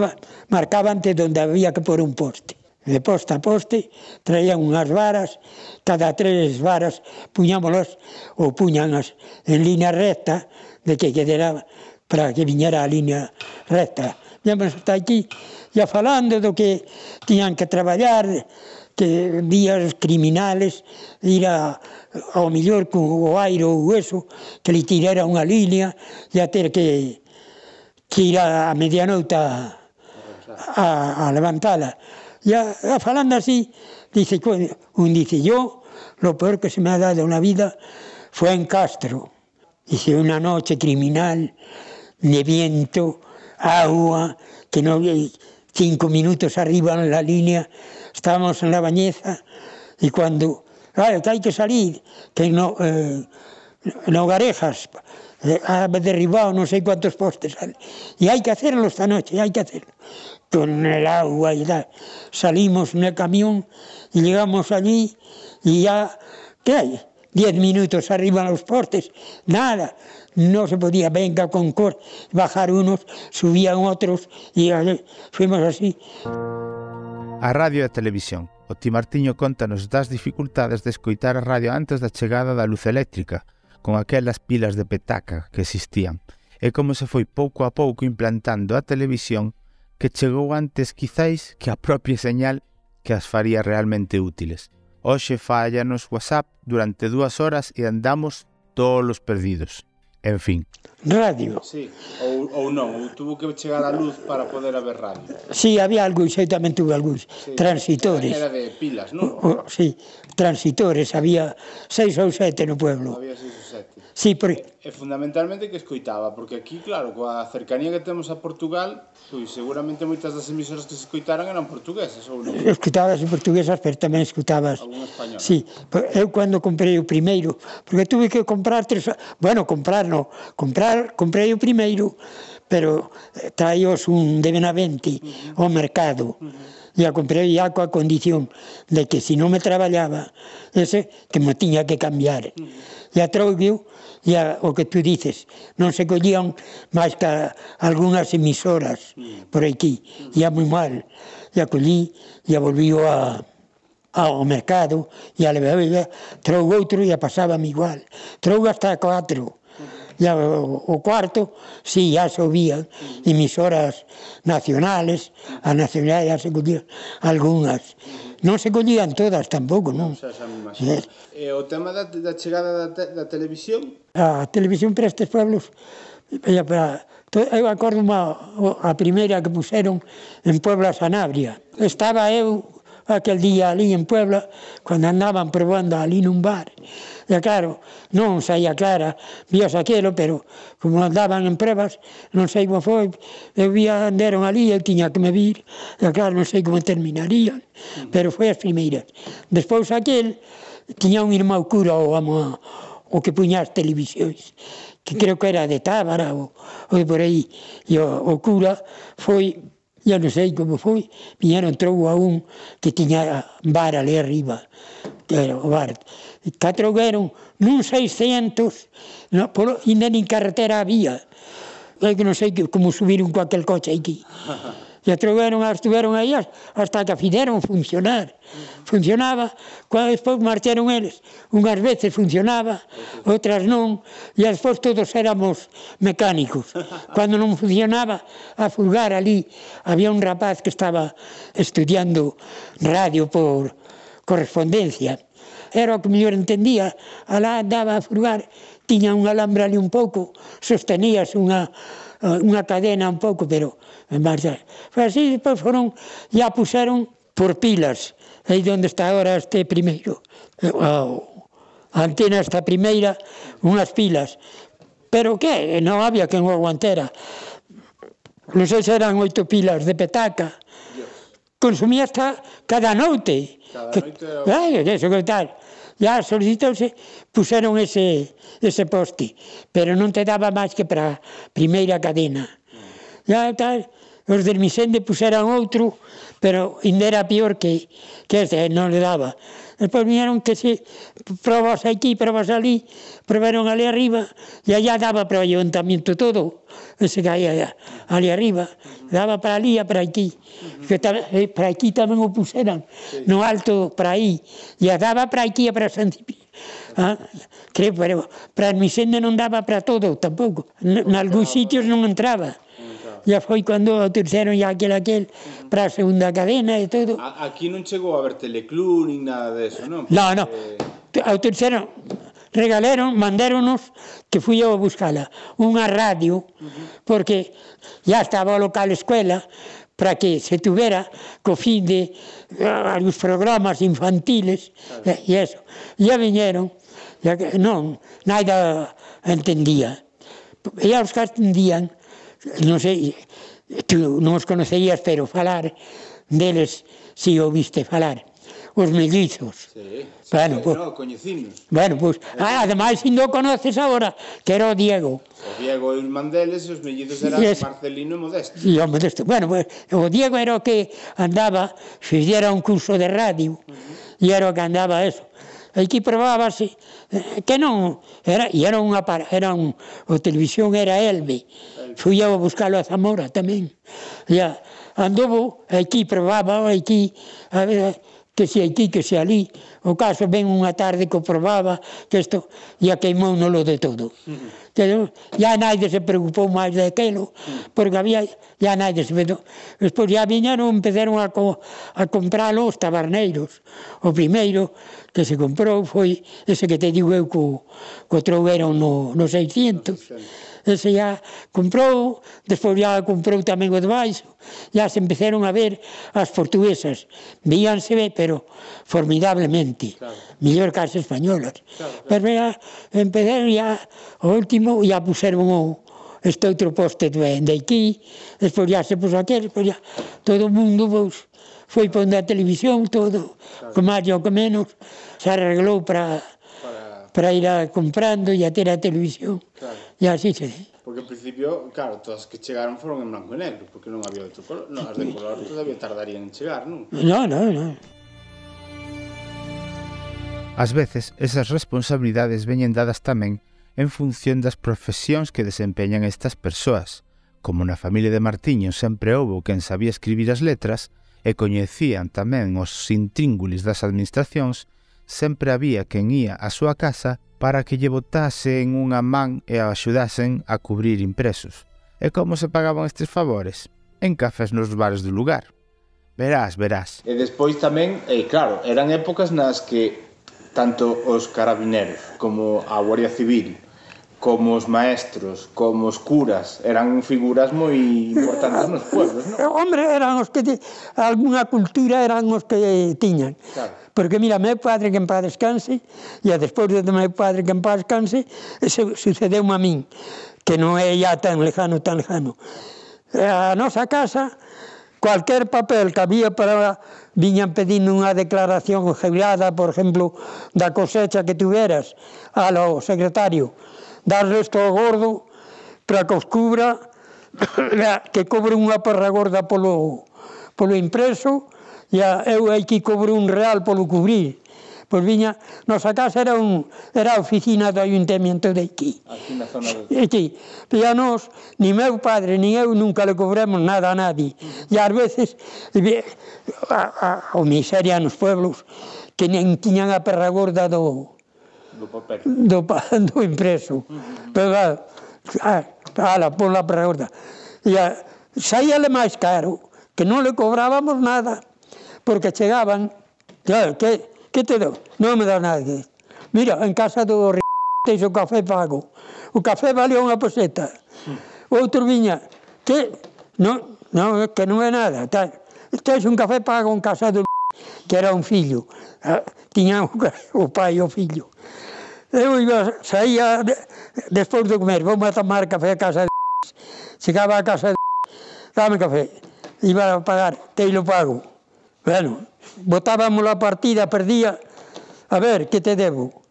marcaban onde había que pôr un poste de poste a poste, traían unhas varas, cada tres varas puñámolas ou puñanas en línea recta, de que quedera para que viñera a línea recta. Víamos hasta aquí, ya falando do que tiñan que traballar, que días criminales, ir a, ao millor con o aire ou eso, que li tirera unha línea e a ter que, que ir a, a medianoite a, a, a levantala ya falando así, dice, un dice, yo, lo peor que se me ha dado en la vida fue en Castro. Dice, una noche criminal, de viento, agua, que no cinco minutos arriba en la línea, estábamos en la bañeza y cuando, claro, que hay que salir, que no, eh, Nogarejas eh, ha derribado no sé cuántos postes y hay que hacerlo esta noche, hay que hacerlo con el agua y tal. Salimos en el camión y llegamos allí y ya, ¿qué hay? Diez minutos arriba en los postes, nada, no se podía, venga con cor, bajar unos, subían otros y así, fuimos así. A radio e a televisión. O Ti Martiño contanos das dificultades de escoitar a radio antes da chegada da luz eléctrica, con aquelas pilas de petaca que existían, e como se foi pouco a pouco implantando a televisión que chegou antes quizáis que a propia señal que as faría realmente útiles. Hoxe fallanos WhatsApp durante dúas horas e andamos todos perdidos. En fin. Radio. Sí, ou, ou non, ou tuvo que chegar a luz para poder haber radio. Sí, había algúns, eu tamén tuve algúns sí, transitores. Era de pilas, non? O, o, sí, transitores, había seis ou sete no pueblo. Había seis ou sete. Sí, pero... E fundamentalmente que escoitaba, porque aquí, claro, coa cercanía que temos a Portugal, pois seguramente moitas das emisoras que se escoitaran eran portuguesas ou non? Escoitabas portuguesas, pero tamén escoitabas... Algún español. Sí, eu cando comprei o primeiro, porque tuve que comprar tres... Bueno, comprar no, comprar, comprei o primeiro, pero eh, traíos un de Benavente uh -huh. ao mercado. Uh -huh e a comprei ya coa condición de que se si non me traballaba, ese que me tiña que cambiar. Uh -huh e a e a, o que tú dices. Non se collían máis que algunhas emisoras mm. por aquí. Ia moi mal. E a collí e a volvío a, ao mercado e a levaba trougo outro e a pasaba igual. Trougo hasta cuatro. Mm. E a, o cuarto, si, sí, ya subían mm. emisoras nacionales, a nacionalidade ya se collían algunhas. Non se collían todas tampouco, non? Xa, xa me imagino. Eh. E o tema da, da chegada da, te, da televisión? A televisión para estes pueblos, para, para eu acordo uma, a primeira que puseron en Puebla Sanabria. Estaba eu aquel día ali en Puebla, cando andaban probando ali nun bar, E claro, non saía clara, vías aquelo, pero como andaban en pruebas, non sei como foi, eu eh, vía, anderon ali, eu tiña que me vir, e claro, non sei como terminarían, mm. pero foi as primeiras. Despois aquel, tiña un irmão cura o, amo, o que puña as televisións, que mm. creo que era de Tábara ou, ou por aí, e o, o cura foi ya non sei como foi, viñeron troubo a un que tiña vara ali arriba, que era o bar, catrugueron nun 600, no, por, ainda nin carretera había. É que non sei que, como subiron con aquel coche aquí. E atreveron, estuveron aí hasta que fideron funcionar. Funcionaba, cando despois marcharon eles, unhas veces funcionaba, outras non, e despois todos éramos mecánicos. Cando non funcionaba, a fulgar ali, había un rapaz que estaba estudiando radio por correspondencia, era o que mellor entendía, alá andaba a furgar, tiña un alambre ali un pouco, sostenías unha, unha cadena un pouco, pero en marcha. Foi así, depois foron, ya puseron por pilas, aí onde está agora este primeiro, eh, a antena esta primeira, unhas pilas. Pero que? Non había quen o aguantera. Non sei se eran oito pilas de petaca. Consumía hasta cada noite Cada que, noite era... Claro, eso, que tal. Ya solicitouse, puseron ese, ese poste, pero non te daba máis que para primeira cadena. Ya tal, os del Misende puseran outro, pero ainda era peor que, que ese, non le daba. Despois viñeron que se probas aquí, probas ali, probaron ali arriba, e allá daba para o ayuntamiento todo, ese que hai allá, ali arriba, daba para ali e para aquí, que tam, eh, para aquí tamén o puseran, no alto para aí, e daba para aquí e para San Cipriano. Ah, creo, pero para a Misenda non daba para todo tampouco. N pois nalgúns sitios non entraba ya foi cando o terceiro ya aquel aquel para a segunda cadena e todo. A, aquí non chegou a haber teleclub nin nada deso, non? Porque... No, non. Ao terceiro regalaron, mandáronos que fui eu a buscala, unha radio, uh -huh. porque ya estaba o local escuela, para que se tuvera co fin de uh, eh, os programas infantiles e, e eh, eso. Ya viñeron, ya que non, nada entendía. E os que entendían, non sei, tú non os conocerías, pero falar deles si o viste falar os mellizos. Sí, sí, bueno, sí, pues, no, coñecimos. Bueno, pois, pues, ah, ademais, se si non conoces agora, que era o Diego. O Diego e os Mandeles, os mellizos eran es, Marcelino e Modesto. E o Modesto. Bueno, pues, o Diego era o que andaba, fixera un curso de radio, uh -huh. e era o que andaba eso, aquí probábase que non era e era unha era un o televisión era Elbe. Fui eu a buscalo a Zamora tamén. Ya andovo aquí probaba aquí a ver, que se aquí, que se ali. O caso ven unha tarde que probaba que isto, e a queimou nolo de todo. Que, ya naide se preocupou máis de aquelo, porque había, ya naide se vedo. Despois ya viñeron, empezaron a, co, a comprar os tabarneiros. O primeiro que se comprou foi ese que te digo eu co, co trouberon no, no 600 ese ya comprou, despois ya comprou tamén o de baixo, ya se empezaron a ver as portuguesas, veíanse pero formidablemente, claro. mellor que as españolas. Claro, claro. Pero ya empezaron ya, o último, ya puseron o, este outro poste de, de aquí, despois ya se puso aquel, despois ya todo o mundo pois, foi pondo a televisión, todo, claro. que máis ou que menos, se arreglou para para ir a comprando e a ter a televisión. Claro. E así se. Porque en principio, claro, todas que chegaron foron en branco e negro, porque non había outro color. Non, as de color todavía tardarían en chegar, non? Non, non, non. Ás veces, esas responsabilidades veñen dadas tamén en función das profesións que desempeñan estas persoas. Como na familia de Martiño sempre houbo quen sabía escribir as letras e coñecían tamén os intríngulis das administracións, sempre había quen ía á súa casa para que lle botasen unha man e a axudasen a cubrir impresos. E como se pagaban estes favores? En cafés nos bares do lugar. Verás, verás. E despois tamén, e claro, eran épocas nas que tanto os carabineros como a Guardia Civil como os maestros, como os curas, eran figuras moi importantes nos pueblos, non? Eh, hombre, eran os que te, alguna cultura eran os que tiñan. Claro. Porque mira, meu padre que en paz descanse, e despois de meu padre que en paz descanse, ese sucedeu a min, que non é ya tan lejano, tan lejano. A nosa casa, cualquier papel que había para viñan pedindo unha declaración gelada, por exemplo, da cosecha que tuveras ao secretario, dar resto ao gordo para que os cubra, que cobre unha parra gorda polo, polo impreso, e eu hai que cobre un real polo cubrir. Pois viña, nosa casa era, un, era a oficina do ayuntamiento de aquí. Aquí na zona de... Aquí. E a nos, ni meu padre, ni eu, nunca le cobremos nada a nadie. E ás veces, a, a, a miseria nos pueblos, que nen tiñan a perra gorda do, do papel. Do, do impreso. Uh -huh. Pero claro, ah, ala, pon la pregunta. E a, saíale máis caro, que non le cobrábamos nada, porque chegaban, claro, que, que te dou? Non me dá nada Mira, en casa do r... tens o café pago. O café valía unha peseta. Outro viña, que non, non, que non é nada, tal. Tens un café pago en casa do que era un fillo. Ah, tiña o pai e o fillo eu iba, saía de, despois do comer, vou a tomar café a casa de chegaba a casa de dame café, iba a pagar, teilo pago. Bueno, botábamos a partida, perdía, a ver, que te debo?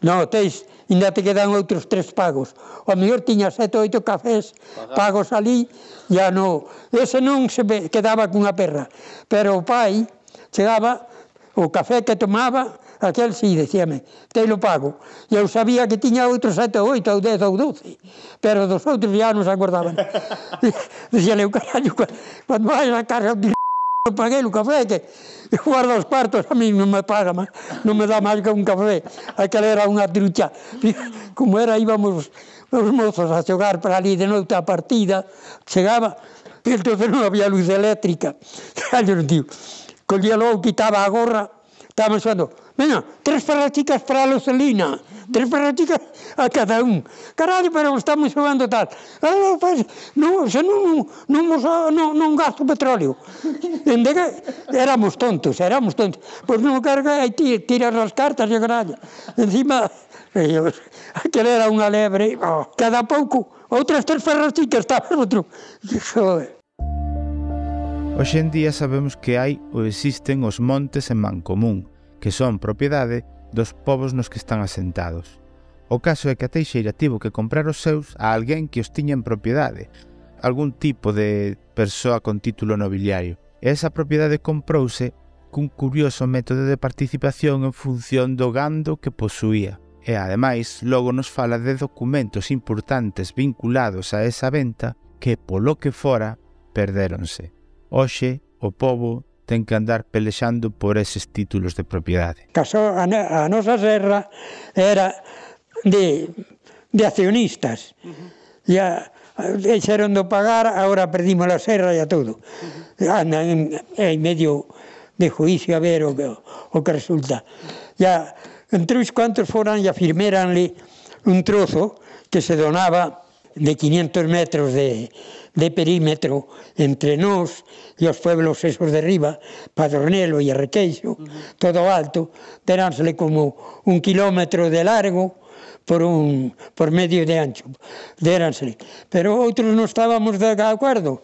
No, teis, ainda te quedan outros tres pagos. O mellor tiña sete oito cafés pagos ali, ya no, ese non se quedaba cunha perra. Pero o pai chegaba, o café que tomaba, Aquel si decíame, te lo pago. E eu sabía que tiña outros sete ou oito ou dez ou doce, pero dos outros ya non se acordaban. Dixele, eu carallo, cando vais a casa Eu paguei o café, que guarda os partos, a mí non me paga, máis, non me dá máis que un café. Aquela era unha trucha. Como era, íbamos os mozos a xogar para ali de noite a partida, chegaba, e entón non había luz eléctrica. Callo, tío, collía logo, quitaba a gorra, Estaban soando, venga, tres ferraticas para a Lucelina, tres ferraticas a cada un. Carallo, pero estamos soando tal. Ah, pues, non, se non, non, non, ah, non, non gasto petróleo. Dende que éramos tontos, éramos tontos. Pois non carga, e tiras as cartas e carallo. Encima, aquel era unha lebre, oh, cada pouco, outras tres ferraticas, estaba outro. Joder. Hoxe en día sabemos que hai ou existen os montes en Mancomún, que son propiedade dos povos nos que están asentados. O caso é que a Teixeira tivo que comprar os seus a alguén que os tiña en propiedade, algún tipo de persoa con título nobiliario. E esa propiedade comprouse cun curioso método de participación en función do gando que posuía. E ademais, logo nos fala de documentos importantes vinculados a esa venta que, polo que fora, perdéronse. Hoxe, o povo ten que andar pelexando por eses títulos de propiedade. Caso a, a nosa serra era de, de accionistas. Uh -huh. Ya eh, deixaron de pagar, agora perdimos a serra e a todo. Uh -huh. Andan en, en medio de juicio a ver o que, o que resulta. Ya, entre os cuantos foran e afirmeranle un trozo que se donaba de 500 metros de, de perímetro entre nós e os pueblos esos de riba, Padronelo e Arrequeixo, uh -huh. todo alto, teránsele como un kilómetro de largo por un por medio de ancho, deránsle. Pero outros non estábamos de acordo.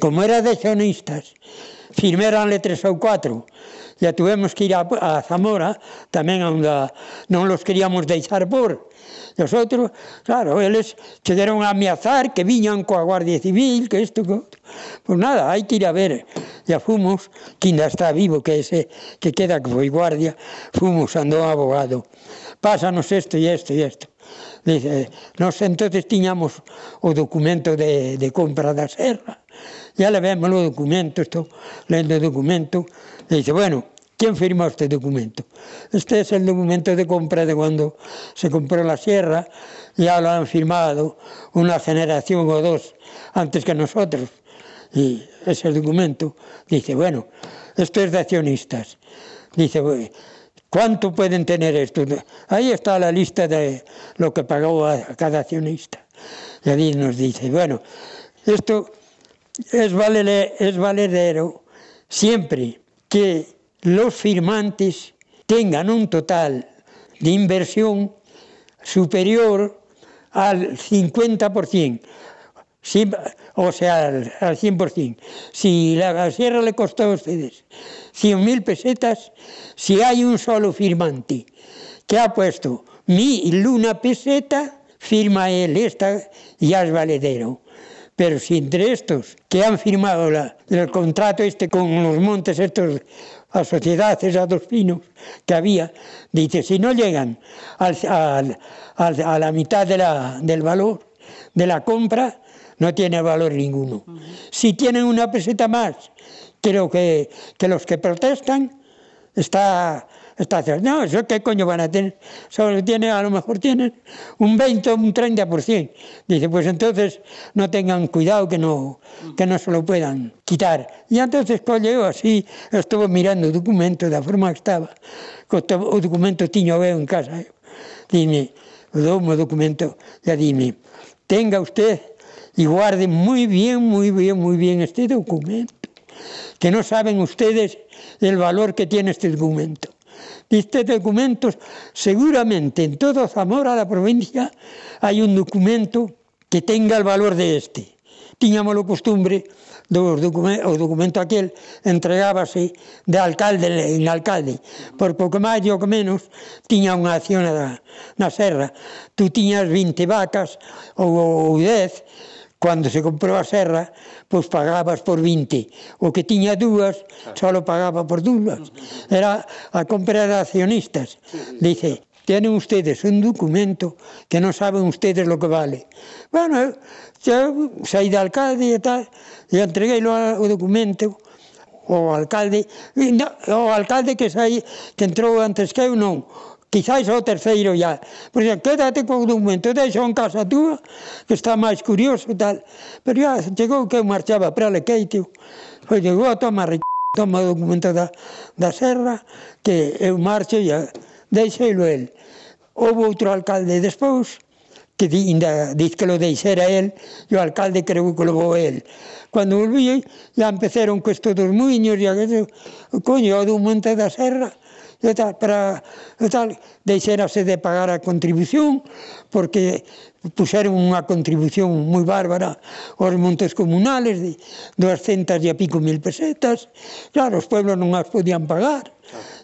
Como era de xonistas, firmeranle tres ou cuatro. E tuvemos que ir a, a Zamora, tamén onde non los queríamos deixar por, E os outros, claro, eles che deron a ameazar que viñan coa Guardia Civil, que isto, que outro. Pois nada, hai que ir a ver. E a fomos, que ainda está vivo, que ese que queda que foi guardia, fomos, andou abogado. Pásanos isto e isto e isto. Dice, nos entonces tiñamos o documento de, de compra da serra, ya le vemos o documento, estou lendo o documento, dice, bueno, ¿Quién firmó este documento? Este es el documento de compra de cuando se compró la sierra, ya lo han firmado una generación o dos antes que nosotros. Y ese documento dice, bueno, esto es de accionistas. Dice, ¿cuánto pueden tener esto? Ahí está la lista de lo que pagó a cada accionista. Y allí nos dice, bueno, esto es, valer, es valedero siempre que los firmantes tengan un total de inversión superior al 50%, o sea, al 100%. Si la sierra le costó a ustedes 100.000 pesetas, si hay un solo firmante que ha puesto mil una peseta, firma él esta ya es valedero. Pero si entre estos que han firmado la, el contrato este con los montes estos a sociedade, esas dos pinos que había, dice, si no llegan al, al, al, a la mitad de la, del valor de la compra, no tiene valor ninguno. Uh -huh. Si tienen una peseta más, creo que, que los que protestan está está cerca. No, eso qué coño van a tener. Solo tiene, a lo mejor tienen un 20 o un 30%. Dice, pues entonces no tengan cuidado que no, que no se lo puedan quitar. Y entonces colleo así, estuve mirando o documento da forma que estaba. O documento tiño veo en casa. ¿eh? Dime, dou o documento, ya dime, tenga usted y guarde muy bien, muy bien, muy bien este documento. Que no saben ustedes el valor que tiene este documento. Diste documentos, seguramente en todo Zamora, la provincia, hai un documento que tenga el valor de este. Tiñámoslo costumbre do documento, o documento aquel entregábase de alcalde en alcalde. Por pouco máis ou menos tiña unha acción na, na serra. Tú tiñas 20 vacas ou, ou 10 Cando se comprou a serra, pois pagabas por 20. O que tiña dúas, só pagaba por dúas. Era a comprar de accionistas. Dice, tienen ustedes un documento que non saben ustedes lo que vale. Bueno, yo saí de alcalde e tal, e entreguei o documento ao alcalde, no, alcalde que saí, que entrou antes que eu non, quizáis o terceiro ya. Por iso, quédate co documento, deixa en casa túa, que está máis curioso e tal. Pero ya chegou que eu marchaba para Alequeitio, pois chegou a tomar toma o documento da, da Serra, que eu marcho e deixeilo el. Houve outro alcalde despois, que di, ainda diz que lo deixera el, e o alcalde creu que lo vou el. Cando volví, ya empezaron co esto dos muiños, e a que, coño, o documento da Serra, e tal, para, e tal, deixérase de pagar a contribución, porque puxeron unha contribución moi bárbara aos montes comunales de 200 e a pico mil pesetas. Claro, os pueblos non as podían pagar.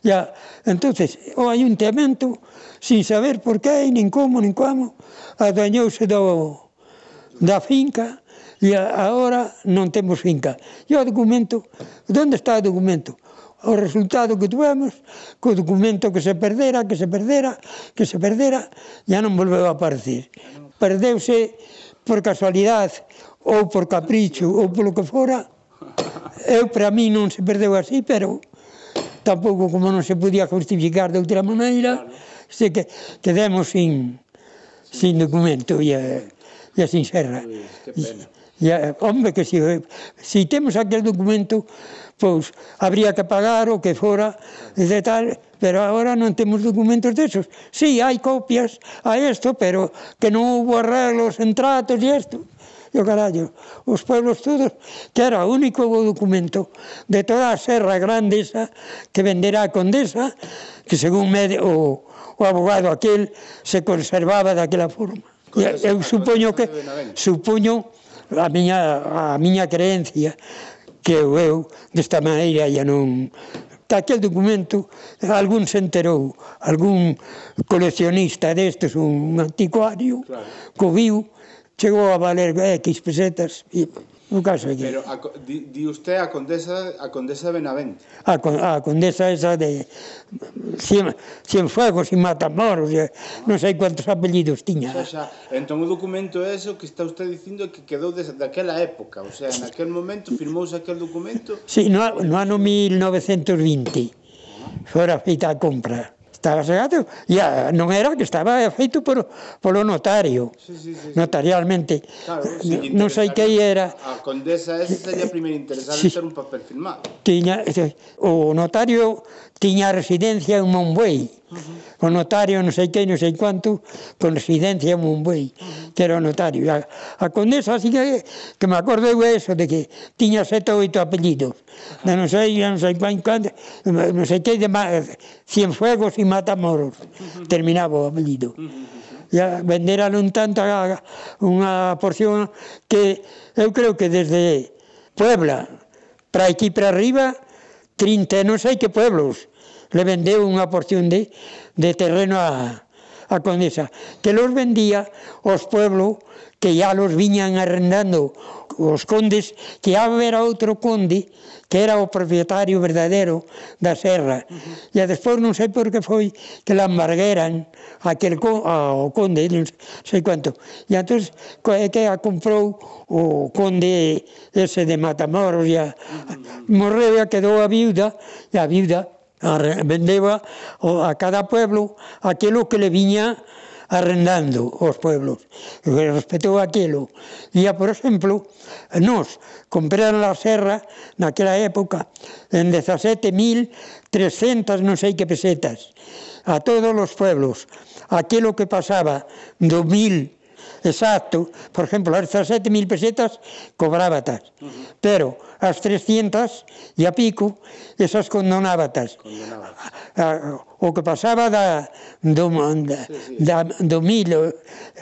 Ya, entonces, o ayuntamento, sin saber por que, nin como, nin como, adueñouse do, da finca e agora non temos finca. E o documento, onde está o documento? o resultado que tuvemos, co documento que se perdera, que se perdera, que se perdera, ya non volveu a aparecer. Perdeuse por casualidade ou por capricho ou polo que fora, eu para mí non se perdeu así, pero tampouco como non se podía justificar de outra maneira, se que quedemos sin sin documento e e sin serra. E, e, hombre, que si, si temos aquel documento pois habría que pagar o que fora de tal, pero agora non temos documentos desos. Si, sí, hai copias a isto, pero que non houbo arreglos en tratos e isto. E o carallo, os pueblos todos, que era o único documento de toda a serra grande esa que venderá a condesa, que según me, o, o abogado aquel se conservaba daquela forma. E, eu supoño que, supoño, a miña, a miña creencia, que eu, eu desta maneira ya non aquel documento algún se enterou, algún coleccionista destes, un anticuario, claro. co viu, chegou a valer X pesetas e o caso aquí. Pero a, di, di usted a condesa a condesa de Benavente. A, a condesa esa de Cien, Cienfuegos e Matamoros, ah. non sei cuantos apellidos tiña. O sea, xa, entón o documento é eso que está usted dicindo que quedou de, daquela época, o sea, naquel momento firmouse aquel documento. Sí, no, no ano 1920. Ah. Fora feita a compra estaba segado, ya non era que estaba feito por, polo notario, sí, sí, sí, notarialmente. Claro, sí, non sei que era. A condesa esa sería primeiro interesante sí, ter un papel firmado. Tiña, o notario tiña residencia en Monbuey. O notario non sei que, non sei quanto, con residencia en Monbuey, que era o notario. A, a condesa, así que, que me acordo eu eso, de que tiña sete ou oito apellidos de non sei, non sei pan, non sei que de Cienfuegos e Matamoros. Terminaba o apelido. Ya venderon tanto a unha porción que eu creo que desde Puebla para aquí para arriba 30 non sei que pueblos le vendeu unha porción de, de terreno a, a Condesa, que los vendía os pueblos que ya los viñan arrendando os condes, que habera outro conde que era o propietario verdadeiro da serra. E despois non sei por que foi que la embargueran aquel con, ao conde, non sei quanto. E entón que a comprou o conde ese de Matamoros e a, morreu e quedou a viuda e a viuda vendeba a cada pueblo aquilo que le viña arrendando os pueblos. E respetou aquilo. E, por exemplo, nos compraron a serra naquela época en 17.300 non sei que pesetas a todos os pueblos. Aquilo que pasaba do 1000 exacto, por exemplo, as 17.000 pesetas cobrábatas, uh -huh. pero as 300 e a pico, esas condonábatas. Condonaba o que pasaba da, do, da, da, do mil,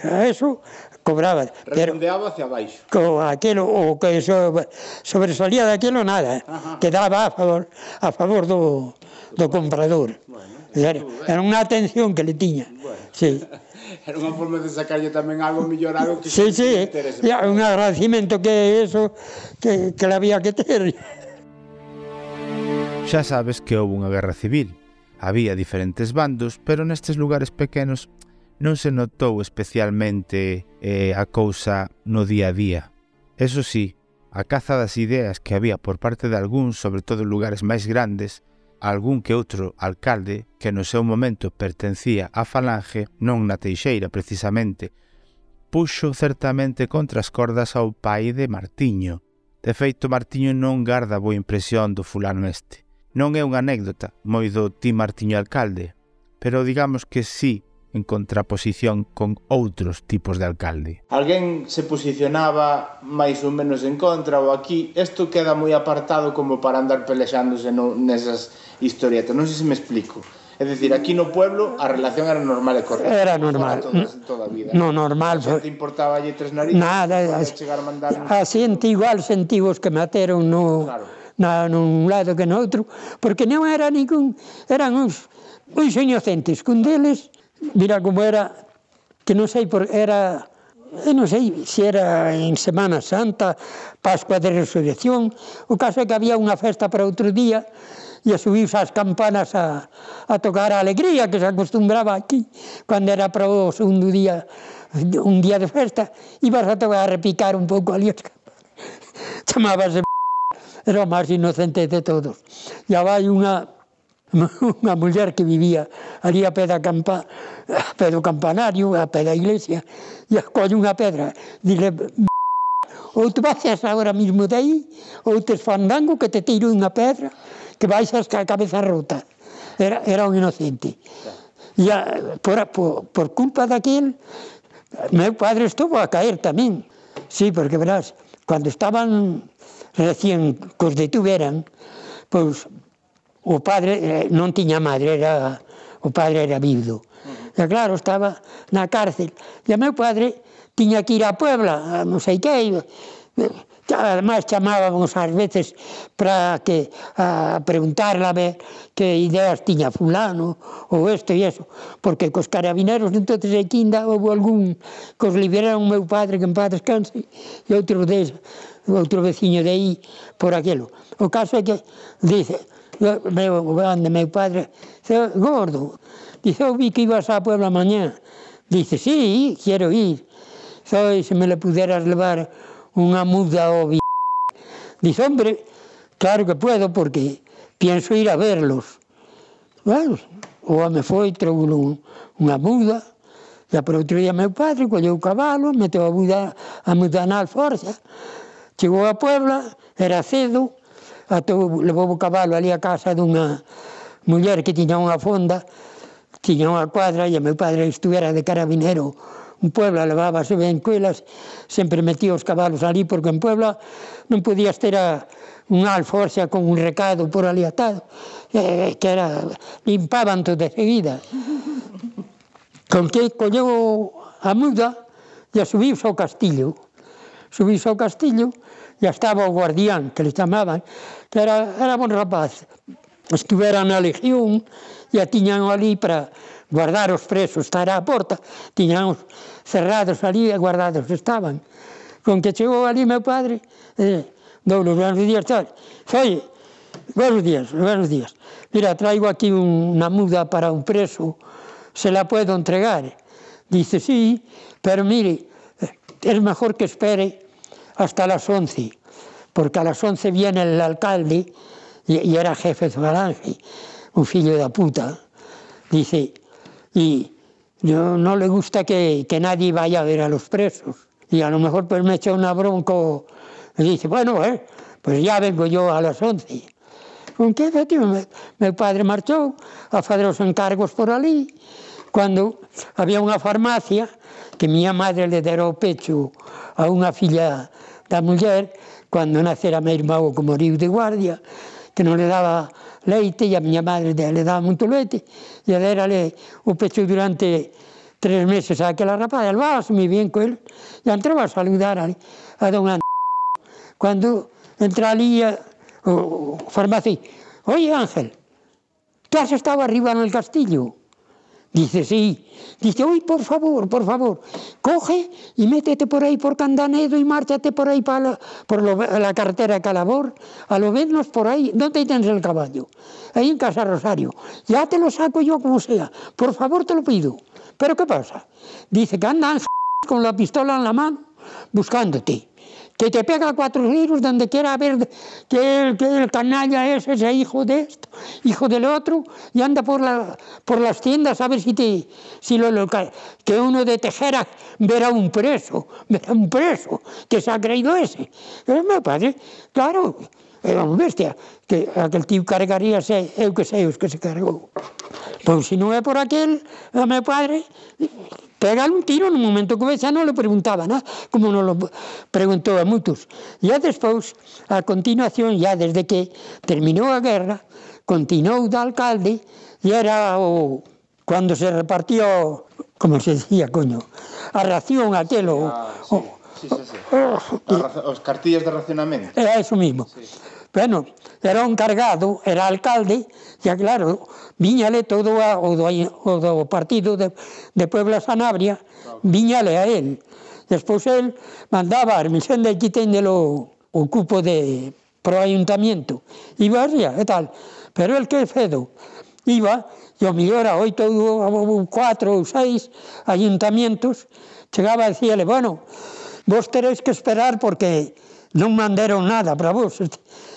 eso, cobraba. Redondeaba hacia baixo. Co, aquilo, o que so, sobresalía daquilo nada, eh. Ajá. quedaba a favor, a favor do, do comprador. Bueno, era, era unha atención que le tiña. Bueno. Sí. Era unha forma de sacarlle tamén algo millor algo que sí, sí. Eh. interese. Un agradecimento que eso que, que la había que ter. Xa sabes que houve unha guerra civil Había diferentes bandos, pero nestes lugares pequenos non se notou especialmente eh, a cousa no día a día. Eso sí, a caza das ideas que había por parte de algúns, sobre todo en lugares máis grandes, algún que outro alcalde que no seu momento pertencía á falange, non na teixeira precisamente, puxo certamente contra as cordas ao pai de Martiño. De feito, Martiño non garda boa impresión do fulano este. Non é unha anécdota moi do ti Martiño Alcalde, pero digamos que sí en contraposición con outros tipos de alcalde. Alguén se posicionaba máis ou menos en contra ou aquí, isto queda moi apartado como para andar pelexándose no, nesas historietas. Non sei se me explico. É dicir, aquí no pueblo a relación era normal e correcta. Era normal. Toda, toda a vida. No, normal. Non te importaba lle tres narices. Nada. As, chegar a mandar... A xente igual sentivos que materon no... Claro na, nun lado que no outro, porque non era ningún, eran uns, uns inocentes, cun deles, mira como era, que non sei por, era, eu non sei se era en Semana Santa, Pascua de Resurrección, o caso é que había unha festa para outro día, e subiuse as campanas a, a tocar a alegría que se acostumbraba aquí cando era para o segundo día un día de festa ibas a tocar a repicar un pouco ali as campanas. Chamábase era o máis inocente de todos. E vai unha unha muller que vivía ali a pé da campa, a pé do campanario, a pé da iglesia, e acolle unha pedra, dile, ou te baixas agora mismo de aí, ou te fandango que te tiro unha pedra, que baixas ca cabeza rota. Era, era un inocente. E a, por, por, por culpa daquel, meu padre estuvo a caer tamén. Sí, porque verás, cando estaban recién cos detuveran, pois o padre eh, non tiña madre, era o padre era viudo. E claro, estaba na cárcel. E o meu padre tiña que ir a Puebla, a non sei que, iba. Eh, ademais chamábamos ás veces para que a preguntarla a ver que ideas tiña fulano ou isto e eso, porque cos carabineros entonces de Quinda houve algún que os liberaron o meu padre que en paz descanse e outro deles outro veciño de aí por aquilo. O caso é que dice, meu grande, meu padre, dice, gordo, dice, eu vi que ibas a Puebla mañá. Dice, sí, quero ir. Soy, se me le puderas levar unha muda ao oh, vi... Dice, hombre, claro que puedo porque pienso ir a verlos. Bueno, o home foi, trouxe unha muda, e para outro día meu padre colleu o cabalo, meteu a muda, a muda na alforxa, Chegou a Puebla, era cedo, atou, levou o cabalo ali a casa dunha muller que tiña unha fonda, tiña unha cuadra e meu padre estuvera de carabinero en Puebla, levabase ben cuelas, sempre metía os cabalos ali, porque en Puebla non podías ter a, un alforxa con un recado por ali atado, eh, que era, limpaban todo de seguida. Con que colleu a muda e subiu ao castillo. Subiu ao castillo e estaba o guardián, que le chamaban, que era, era bon rapaz. Estuveran na Legión e a tiñan ali para guardar os presos, estar á porta, tiñan os cerrados ali e guardados estaban. Con que chegou ali meu padre, eh, dou los buenos días, tal. Foi, buenos días, buenos días. Mira, traigo aquí un, una muda para un preso, se la puedo entregar. Dice, sí, pero mire, es mejor que espere hasta las 11, porque a las 11 viene el alcalde, y, era jefe de Falange, un filho da puta, dice, y yo no le gusta que, que, nadie vaya a ver a los presos. Y a lo mejor pues me echa una bronco, y dice, bueno, eh, pues ya vengo yo a las 11. ¿Con qué efectivamente? Mi padre marchou a fazer os encargos por ali, cuando había unha farmacia que miña madre le dera o pecho a unha filla da muller, cando nacera meu irmão que moriu de guardia, que non le daba leite e a miña madre le daba moito leite e a derale o pecho durante tres meses a aquela rapaz, vas moi bien con el, e entraba a saludar a, a don And... Cando entra ali a, o, o farmacia, oi Ángel, tú has estado arriba no castillo? Dice, sí. Dice, uy, por favor, por favor, coge y métete por ahí por Candanedo y márchate por ahí para la, por lo, la carretera Calabor, a lo menos por ahí. ¿Dónde tienes el caballo? Ahí en Casa Rosario. Ya te lo saco yo como sea. Por favor, te lo pido. ¿Pero qué pasa? Dice que andan con la pistola en la mano buscándote que te pega cuatro tiros donde quiera ver que el, que el canalla es ese hijo de esto, hijo del otro, y anda por, la, por las tiendas a ver si, te, si lo, lo que uno de Tejera verá un preso, verá un preso, que se ha creído ese. Pero meu padre, claro, era unha bestia, que aquel tío cargaría se, eu que sei os que se cargou. Pois se non é por aquel, a meu padre, pegar un tiro no momento que vexa non le preguntaba nada, como non lo preguntou a muitos. E despois, a continuación, ya desde que terminou a guerra, continuou de alcalde e era o cando se repartió, como se decía, coño, a ración aquelo, ah, sí. o, Sí, sí, sí. Os cartillas de racionamento. É iso mismo. Sí. Bueno, era o encargado, era alcalde, e claro, viñale todo a, o, do, o do partido de, de Puebla Sanabria, viñale a él. Despois él mandaba a Hermisén de quitenelo o cupo de pro ayuntamiento. Iba arriba e tal. Pero el que fedo iba, e o mellor a oito ou cuatro ou seis ayuntamientos, chegaba e decíale, bueno, vos teréis que esperar porque non mandaron nada para vos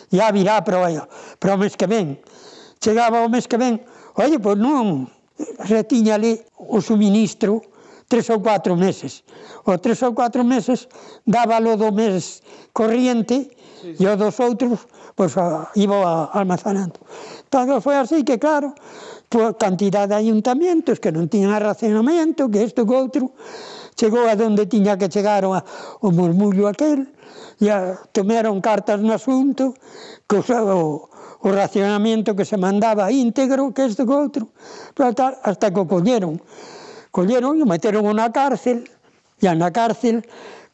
ya virá para, para o mes que ven. Chegaba o mes que ven, oi, pois non retiñale o suministro tres ou cuatro meses. O tres ou cuatro meses dábalo do mes corriente sí, sí. e o dos outros pois, a, ah, iba almacenando. Tanto foi así que, claro, por cantidad de ayuntamientos que non tiñan racionamento, que isto que outro, chegou a donde tiña que chegar o, o murmullo aquel, ya tomaron cartas no asunto, que o, o racionamento que se mandaba íntegro, que este que outro, hasta, hasta que o colleron. Colleron e meteron na cárcel, e na cárcel,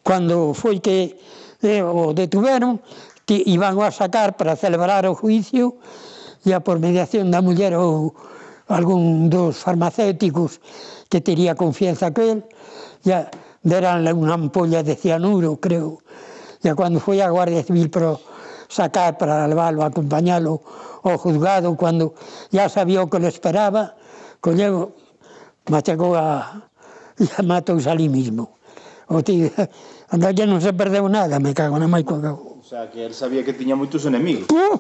cando foi que eh, o detuveron, que iban a sacar para celebrar o juicio, ya por mediación da muller ou algún dos farmacéuticos que tería confianza que él, ya deranle unha ampolla de cianuro, creo, E cando foi a Guardia Civil para sacar, para levarlo, acompañalo ao juzgado, cando ya sabía o que le esperaba, colleu, machacou a... e matouse ali mismo. O tío, andalle non se perdeu nada, me cago na mãe. O sea, que él sabía que tiña moitos enemigos. Uh,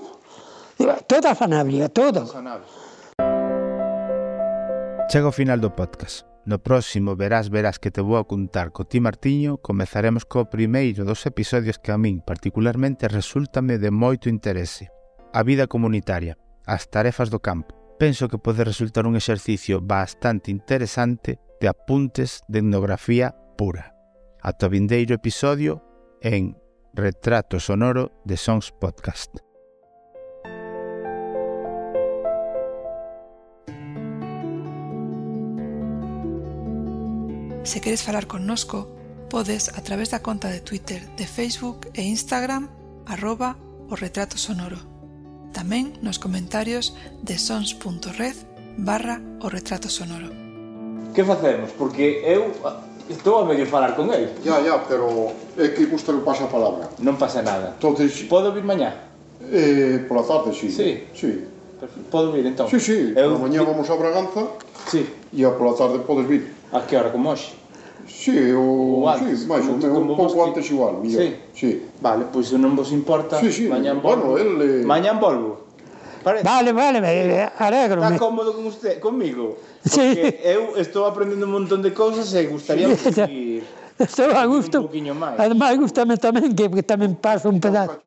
toda a fanabria, todo. Chega ao final do podcast. No próximo verás verás que te vou a contar co ti Martiño comezaremos co primeiro dos episodios que a min particularmente resultame de moito interese. A vida comunitaria, as tarefas do campo. Penso que pode resultar un exercicio bastante interesante de apuntes de etnografía pura. Ata o vindeiro episodio en Retrato Sonoro de Sons Podcast. Se queres falar connosco, podes a través da conta de Twitter, de Facebook e Instagram arroba o retrato sonoro. Tamén nos comentarios de sons.red barra o retrato sonoro. Que facemos? Porque eu eh, Estou a medio falar con el. Ya, ya, pero é que gusta que pasa a palabra. Non pasa nada. Entonces, Podo vir mañá? Eh, pola tarde, sí. Sí. sí. Podo vir, entón? Sí, sí. Eu... Pola mañá vamos a Braganza. Sí. E a pola tarde podes vir. A che ora, como Mosci? Sì, o, o altri, sì, ma insomma, un poco vostri... antes igual, migliore. Sì. sì. Vale, pois se non vos importa, sì, sì, mañán volvo. Bueno, ele... Eh, mañán volvo. Parece. Vale, vale, me alegro. Está cómodo con usted, comigo? Porque eu estou aprendendo un montón de cousas e gustaría sí. que... Estou a gusto. Un poquinho máis. Ademais, gustame tamén que, que tamén paso un pedazo.